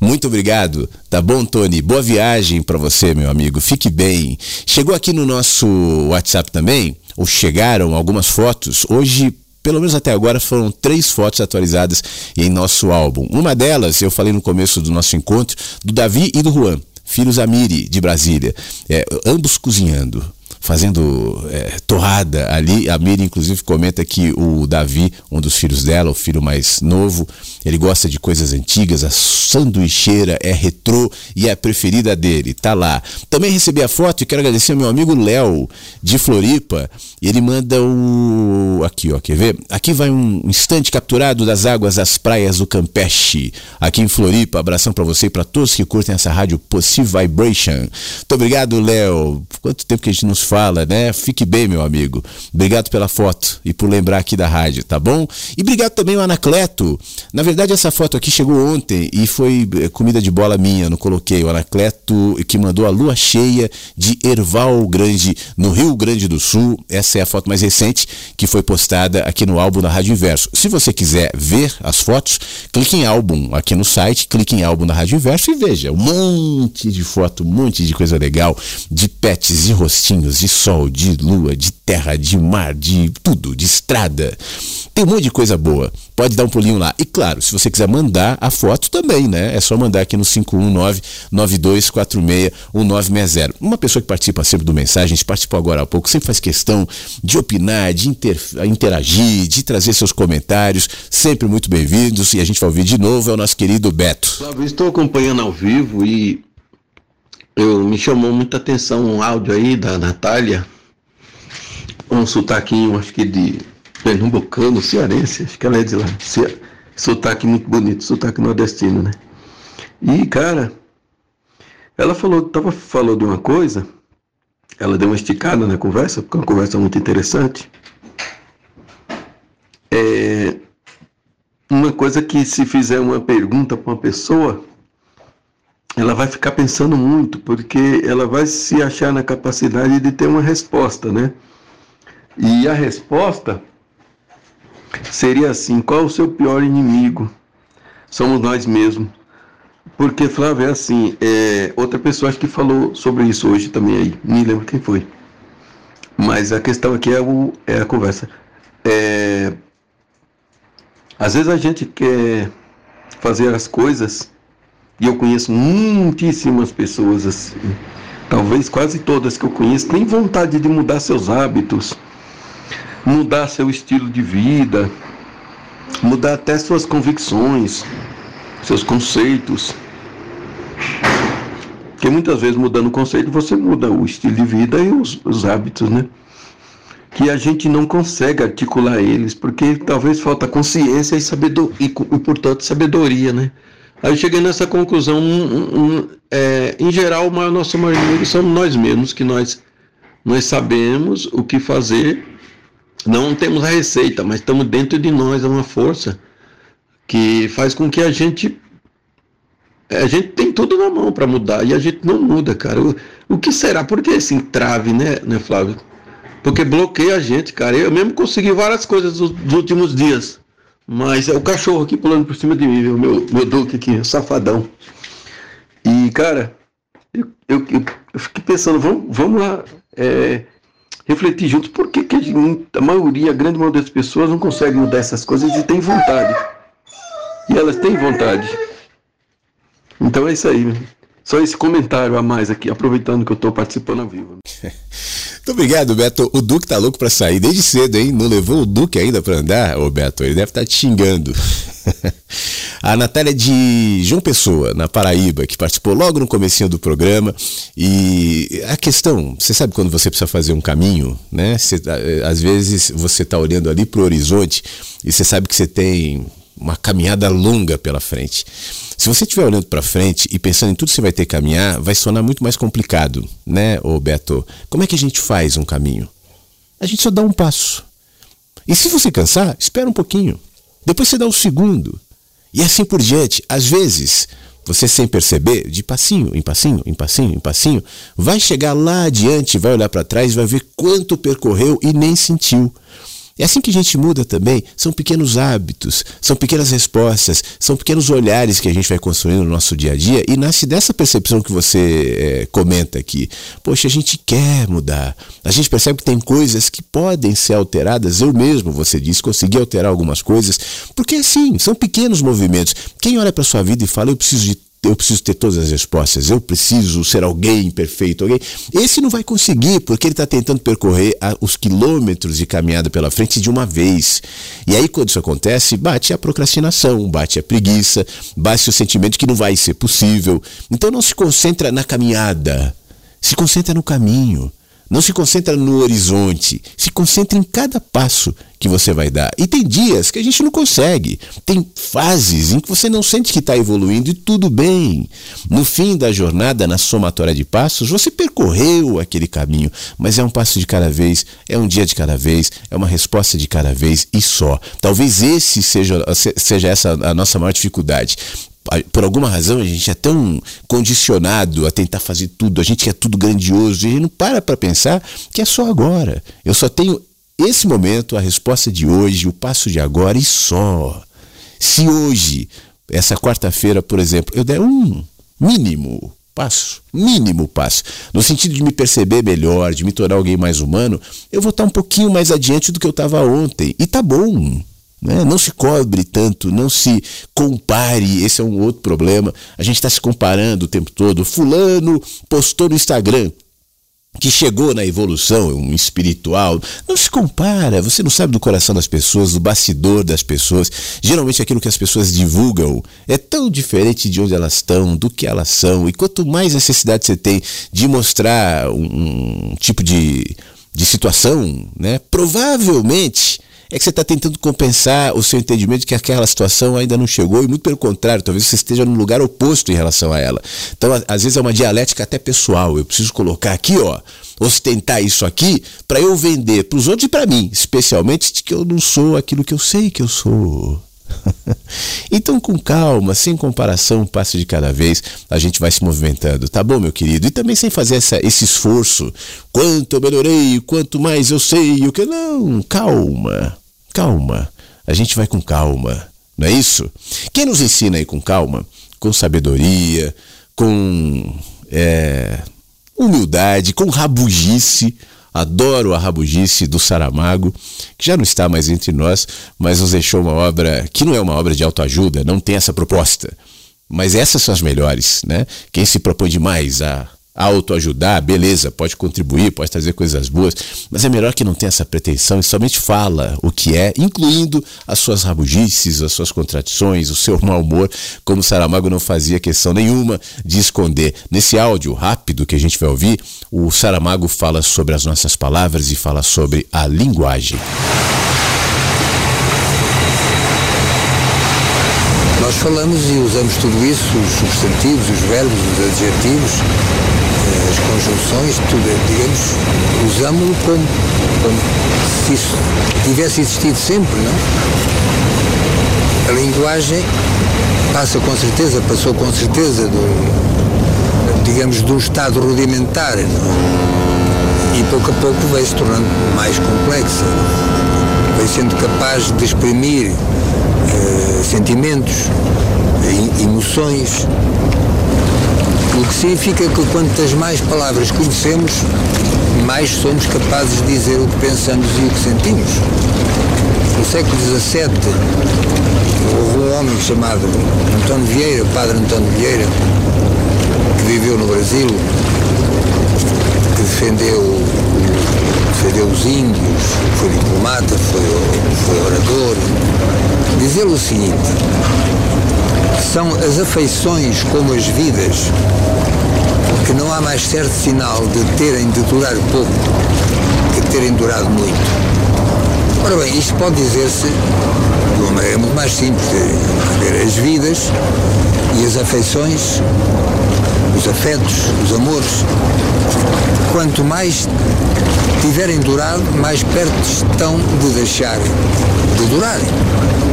Muito obrigado. Tá bom, Tony? Boa viagem para você, meu amigo. Fique bem. Chegou aqui no nosso WhatsApp também, ou chegaram algumas fotos. Hoje pelo menos até agora foram três fotos atualizadas em nosso álbum. Uma delas, eu falei no começo do nosso encontro, do Davi e do Juan, filhos Amiri, de Brasília, é, ambos cozinhando. Fazendo é, torrada ali. A Miri, inclusive, comenta que o Davi, um dos filhos dela, o filho mais novo, ele gosta de coisas antigas. A sanduicheira é retrô e é a preferida dele. Tá lá. Também recebi a foto e quero agradecer ao meu amigo Léo, de Floripa. Ele manda o. Aqui, ó, quer ver? Aqui vai um instante capturado das águas das praias do Campeche, aqui em Floripa. Abração para você e para todos que curtem essa rádio Possível Vibration. Muito obrigado, Léo. Quanto tempo que a gente nos fala, né? Fique bem, meu amigo. Obrigado pela foto e por lembrar aqui da rádio, tá bom? E obrigado também ao Anacleto. Na verdade, essa foto aqui chegou ontem e foi eh, comida de bola minha, não coloquei. O Anacleto que mandou a lua cheia de Erval Grande, no Rio Grande do Sul. Essa é a foto mais recente que foi postada aqui no álbum da Rádio Inverso. Se você quiser ver as fotos, clique em álbum aqui no site, clique em álbum da Rádio Inverso e veja um monte de foto, um monte de coisa legal, de pets, de rostinhos, de de sol, de lua, de terra, de mar, de tudo, de estrada. Tem um monte de coisa boa. Pode dar um pulinho lá. E claro, se você quiser mandar a foto também, né? É só mandar aqui no 519-9246-1960. Uma pessoa que participa sempre do Mensagens, participou agora há pouco, sempre faz questão de opinar, de inter- interagir, de trazer seus comentários. Sempre muito bem-vindos. E a gente vai ouvir de novo, é o nosso querido Beto. Estou acompanhando ao vivo e eu, me chamou muita atenção um áudio aí da Natália, um sotaquinho, acho que de pernambucano, cearense, acho que ela é de lá. Sotaque muito bonito, sotaque nordestino, né? E, cara, ela falou, tava, falou de uma coisa, ela deu uma esticada na conversa, porque é uma conversa muito interessante. É, uma coisa que se fizer uma pergunta para uma pessoa, ela vai ficar pensando muito, porque ela vai se achar na capacidade de ter uma resposta, né? E a resposta seria assim: qual o seu pior inimigo? Somos nós mesmos. Porque, Flávio, é assim: é, outra pessoa acho que falou sobre isso hoje também aí, nem lembro quem foi. Mas a questão aqui é, o, é a conversa. É, às vezes a gente quer fazer as coisas, e eu conheço muitíssimas pessoas assim, talvez quase todas que eu conheço, têm vontade de mudar seus hábitos, mudar seu estilo de vida, mudar até suas convicções, seus conceitos. Porque muitas vezes mudando o conceito você muda o estilo de vida e os, os hábitos, né? Que a gente não consegue articular eles, porque talvez falta consciência e, sabedor, co- e portanto, sabedoria, né? Aí eu cheguei nessa conclusão, um- um- é, em geral, o maior, nosso maior inimigo somos nós mesmos, que nós, nós sabemos o que fazer, não temos a receita, mas estamos dentro de nós, é uma força que faz com que a gente a gente tem tudo na mão para mudar e a gente não muda, cara. O, o que será? Por que esse entrave, né, né, Flávio? Porque bloqueia a gente, cara. Eu mesmo consegui várias coisas dos, dos últimos dias, mas é o cachorro aqui pulando por cima de mim? Meu, meu Duque aqui, safadão. E, cara, eu, eu, eu, fiquei pensando, vamos, vamos lá é, refletir juntos. Por que, que a, maioria, a grande maioria das pessoas não consegue mudar essas coisas e tem vontade? E elas têm vontade. Então é isso aí. Só esse comentário a mais aqui, aproveitando que eu estou participando ao vivo. Muito obrigado, Beto. O Duque tá louco pra sair desde cedo, hein? Não levou o Duque ainda pra andar, ô Beto? Ele deve estar te xingando. A Natália de João Pessoa, na Paraíba, que participou logo no comecinho do programa. E a questão, você sabe quando você precisa fazer um caminho, né? Você, eh, às vezes você tá olhando ali pro horizonte e você sabe que você tem uma caminhada longa pela frente. Se você estiver olhando para frente e pensando em tudo que você vai ter que caminhar, vai sonar muito mais complicado, né, ô Beto? Como é que a gente faz um caminho? A gente só dá um passo. E se você cansar, espera um pouquinho. Depois você dá o segundo. E assim por diante. Às vezes, você sem perceber, de passinho em passinho, em passinho, em passinho, vai chegar lá adiante, vai olhar para trás, vai ver quanto percorreu e nem sentiu. É assim que a gente muda também. São pequenos hábitos, são pequenas respostas, são pequenos olhares que a gente vai construindo no nosso dia a dia e nasce dessa percepção que você eh, comenta aqui. Poxa, a gente quer mudar. A gente percebe que tem coisas que podem ser alteradas. Eu mesmo, você disse, consegui alterar algumas coisas. Porque assim, são pequenos movimentos. Quem olha para sua vida e fala, eu preciso de eu preciso ter todas as respostas, eu preciso ser alguém perfeito, alguém. Esse não vai conseguir, porque ele está tentando percorrer os quilômetros de caminhada pela frente de uma vez. E aí, quando isso acontece, bate a procrastinação, bate a preguiça, bate o sentimento que não vai ser possível. Então não se concentra na caminhada, se concentra no caminho. Não se concentra no horizonte, se concentra em cada passo que você vai dar. E tem dias que a gente não consegue. Tem fases em que você não sente que está evoluindo e tudo bem. No fim da jornada, na somatória de passos, você percorreu aquele caminho, mas é um passo de cada vez, é um dia de cada vez, é uma resposta de cada vez e só. Talvez esse seja, seja essa a nossa maior dificuldade por alguma razão a gente é tão condicionado a tentar fazer tudo, a gente quer tudo grandioso, e a gente não para para pensar que é só agora. Eu só tenho esse momento, a resposta de hoje, o passo de agora e só. Se hoje, essa quarta-feira, por exemplo, eu der um mínimo, passo, mínimo passo, no sentido de me perceber melhor, de me tornar alguém mais humano, eu vou estar um pouquinho mais adiante do que eu estava ontem. E tá bom. Né? Não se cobre tanto, não se compare, esse é um outro problema. A gente está se comparando o tempo todo. Fulano postou no Instagram que chegou na evolução um espiritual, não se compara, você não sabe do coração das pessoas, do bastidor das pessoas. Geralmente aquilo que as pessoas divulgam é tão diferente de onde elas estão, do que elas são. E quanto mais necessidade você tem de mostrar um, um tipo de, de situação, né, provavelmente é que você está tentando compensar o seu entendimento de que aquela situação ainda não chegou e muito pelo contrário, talvez você esteja no lugar oposto em relação a ela. Então, às vezes é uma dialética até pessoal. Eu preciso colocar aqui, ó, ostentar isso aqui para eu vender para os outros e para mim, especialmente de que eu não sou aquilo que eu sei que eu sou. então, com calma, sem comparação, um passo de cada vez, a gente vai se movimentando, tá bom, meu querido? E também sem fazer essa- esse esforço. Quanto eu melhorei, quanto mais eu sei, o que não. Calma, calma. A gente vai com calma, não é isso? Quem nos ensina aí com calma, com sabedoria, com é, humildade, com rabugice. Adoro a rabugice do Saramago, que já não está mais entre nós, mas nos deixou uma obra que não é uma obra de autoajuda, não tem essa proposta. Mas essas são as melhores, né? Quem se propõe demais a autoajudar, beleza, pode contribuir, pode trazer coisas boas, mas é melhor que não tenha essa pretensão e somente fala o que é, incluindo as suas rabugices, as suas contradições, o seu mau humor, como Saramago não fazia questão nenhuma de esconder. Nesse áudio rápido que a gente vai ouvir, o Saramago fala sobre as nossas palavras e fala sobre a linguagem. Nós falamos e usamos tudo isso, os substantivos, os verbos, os adjetivos, as conjunções, tudo, é, digamos, usamos-lo como, como se isso tivesse existido sempre, não? A linguagem passa com certeza, passou com certeza do, digamos, um estado rudimentar, não? E pouco a pouco vai se tornando mais complexa, vai sendo capaz de exprimir eh, sentimentos, emoções, o que significa que quantas mais palavras conhecemos, mais somos capazes de dizer o que pensamos e o que sentimos. No século XVII, houve um homem chamado António Vieira, Padre António Vieira, que viveu no Brasil, que defendeu, defendeu os índios, foi diplomata, foi, foi orador. Dizer o seguinte, são as afeições como as vidas, que não há mais certo sinal de terem de durar pouco que de terem durado muito. Ora bem, isto pode dizer-se de uma maneira muito mais simples. Dizer, As vidas e as afeições, os afetos, os amores, quanto mais tiverem durado, mais perto estão de deixar de durarem.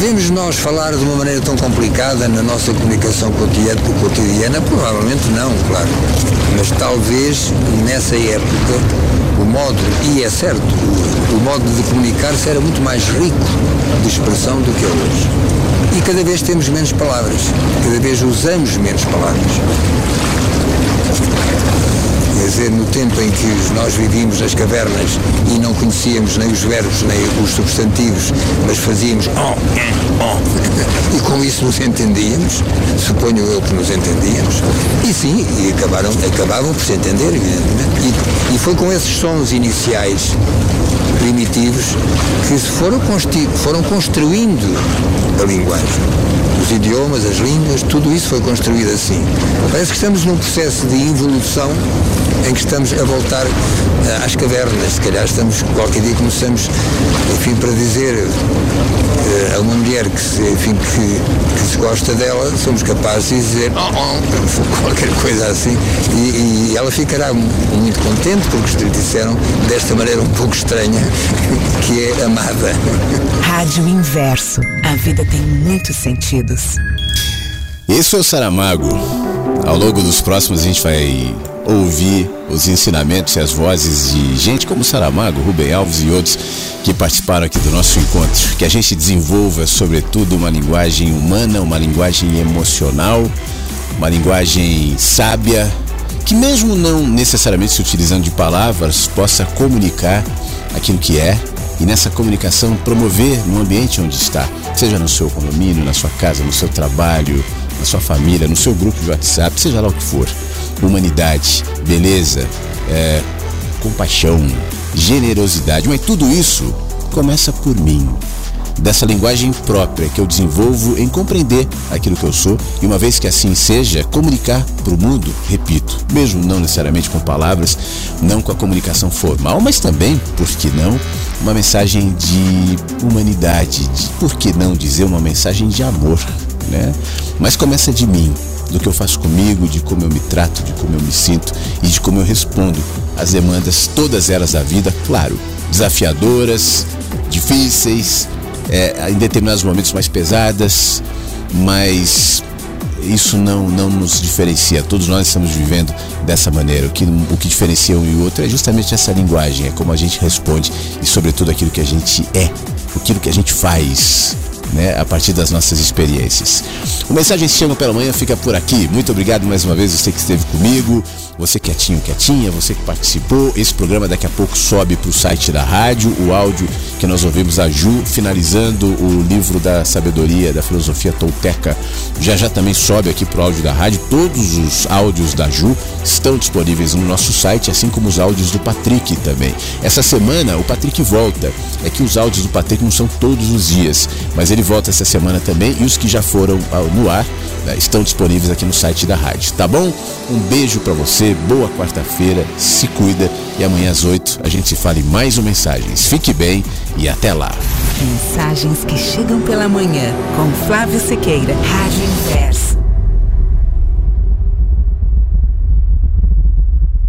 Devemos nós falar de uma maneira tão complicada na nossa comunicação cotidiana? Provavelmente não, claro. Mas talvez nessa época o modo, e é certo, o, o modo de comunicar-se era muito mais rico de expressão do que é hoje. E cada vez temos menos palavras, cada vez usamos menos palavras. Dizer, no tempo em que nós vivíamos nas cavernas e não conhecíamos nem os verbos nem os substantivos, mas fazíamos oh, eh, oh, e com isso nos entendíamos, suponho eu que nos entendíamos, e sim, e acabaram, acabavam por se entender, evidentemente. E, e foi com esses sons iniciais primitivos que se foram, foram construindo a linguagem. Os idiomas, as línguas, tudo isso foi construído assim. Parece que estamos num processo de involução em que estamos a voltar eh, às cavernas. Se calhar estamos, qualquer dia começamos, enfim, para dizer eh, a uma mulher que se, enfim, que, que se gosta dela, somos capazes de dizer oh, oh, qualquer coisa assim. E, e ela ficará mu- muito contente porque lhe disseram desta maneira um pouco estranha que é amada. Rádio Inverso. A vida tem muitos sentidos. Esse foi o Saramago. Ao longo dos próximos a gente vai ouvir os ensinamentos e as vozes de gente como Saramago, Rubem Alves e outros que participaram aqui do nosso encontro. Que a gente desenvolva, sobretudo, uma linguagem humana, uma linguagem emocional, uma linguagem sábia, que mesmo não necessariamente se utilizando de palavras, possa comunicar aquilo que é e nessa comunicação promover no ambiente onde está, seja no seu condomínio, na sua casa, no seu trabalho, na sua família, no seu grupo de WhatsApp, seja lá o que for. Humanidade, beleza, é, compaixão, generosidade, mas tudo isso começa por mim. Dessa linguagem própria que eu desenvolvo em compreender aquilo que eu sou e, uma vez que assim seja, comunicar para o mundo, repito, mesmo não necessariamente com palavras, não com a comunicação formal, mas também, por que não, uma mensagem de humanidade, de, por que não dizer uma mensagem de amor, né? Mas começa de mim, do que eu faço comigo, de como eu me trato, de como eu me sinto e de como eu respondo às demandas, todas elas da vida, claro, desafiadoras, difíceis, é, em determinados momentos mais pesadas, mas isso não, não nos diferencia. Todos nós estamos vivendo dessa maneira. O que, o que diferencia um e outro é justamente essa linguagem, é como a gente responde e, sobretudo, aquilo que a gente é, aquilo que a gente faz. Né, a partir das nossas experiências. O Mensagem Chama pela Manhã fica por aqui. Muito obrigado mais uma vez, você que esteve comigo, você quietinho, quietinha, você que participou. Esse programa daqui a pouco sobe para o site da rádio, o áudio que nós ouvimos a Ju, finalizando o livro da sabedoria, da filosofia tolteca. Já já também sobe aqui para o áudio da rádio. Todos os áudios da Ju estão disponíveis no nosso site, assim como os áudios do Patrick também. Essa semana o Patrick volta. É que os áudios do Patrick não são todos os dias, mas ele volta essa semana também e os que já foram no ar né, estão disponíveis aqui no site da rádio, tá bom? Um beijo para você, boa quarta-feira, se cuida e amanhã às 8 a gente se fala em mais um Mensagens. Fique bem e até lá. Mensagens que chegam pela manhã com Flávio Sequeira, Rádio Inverso.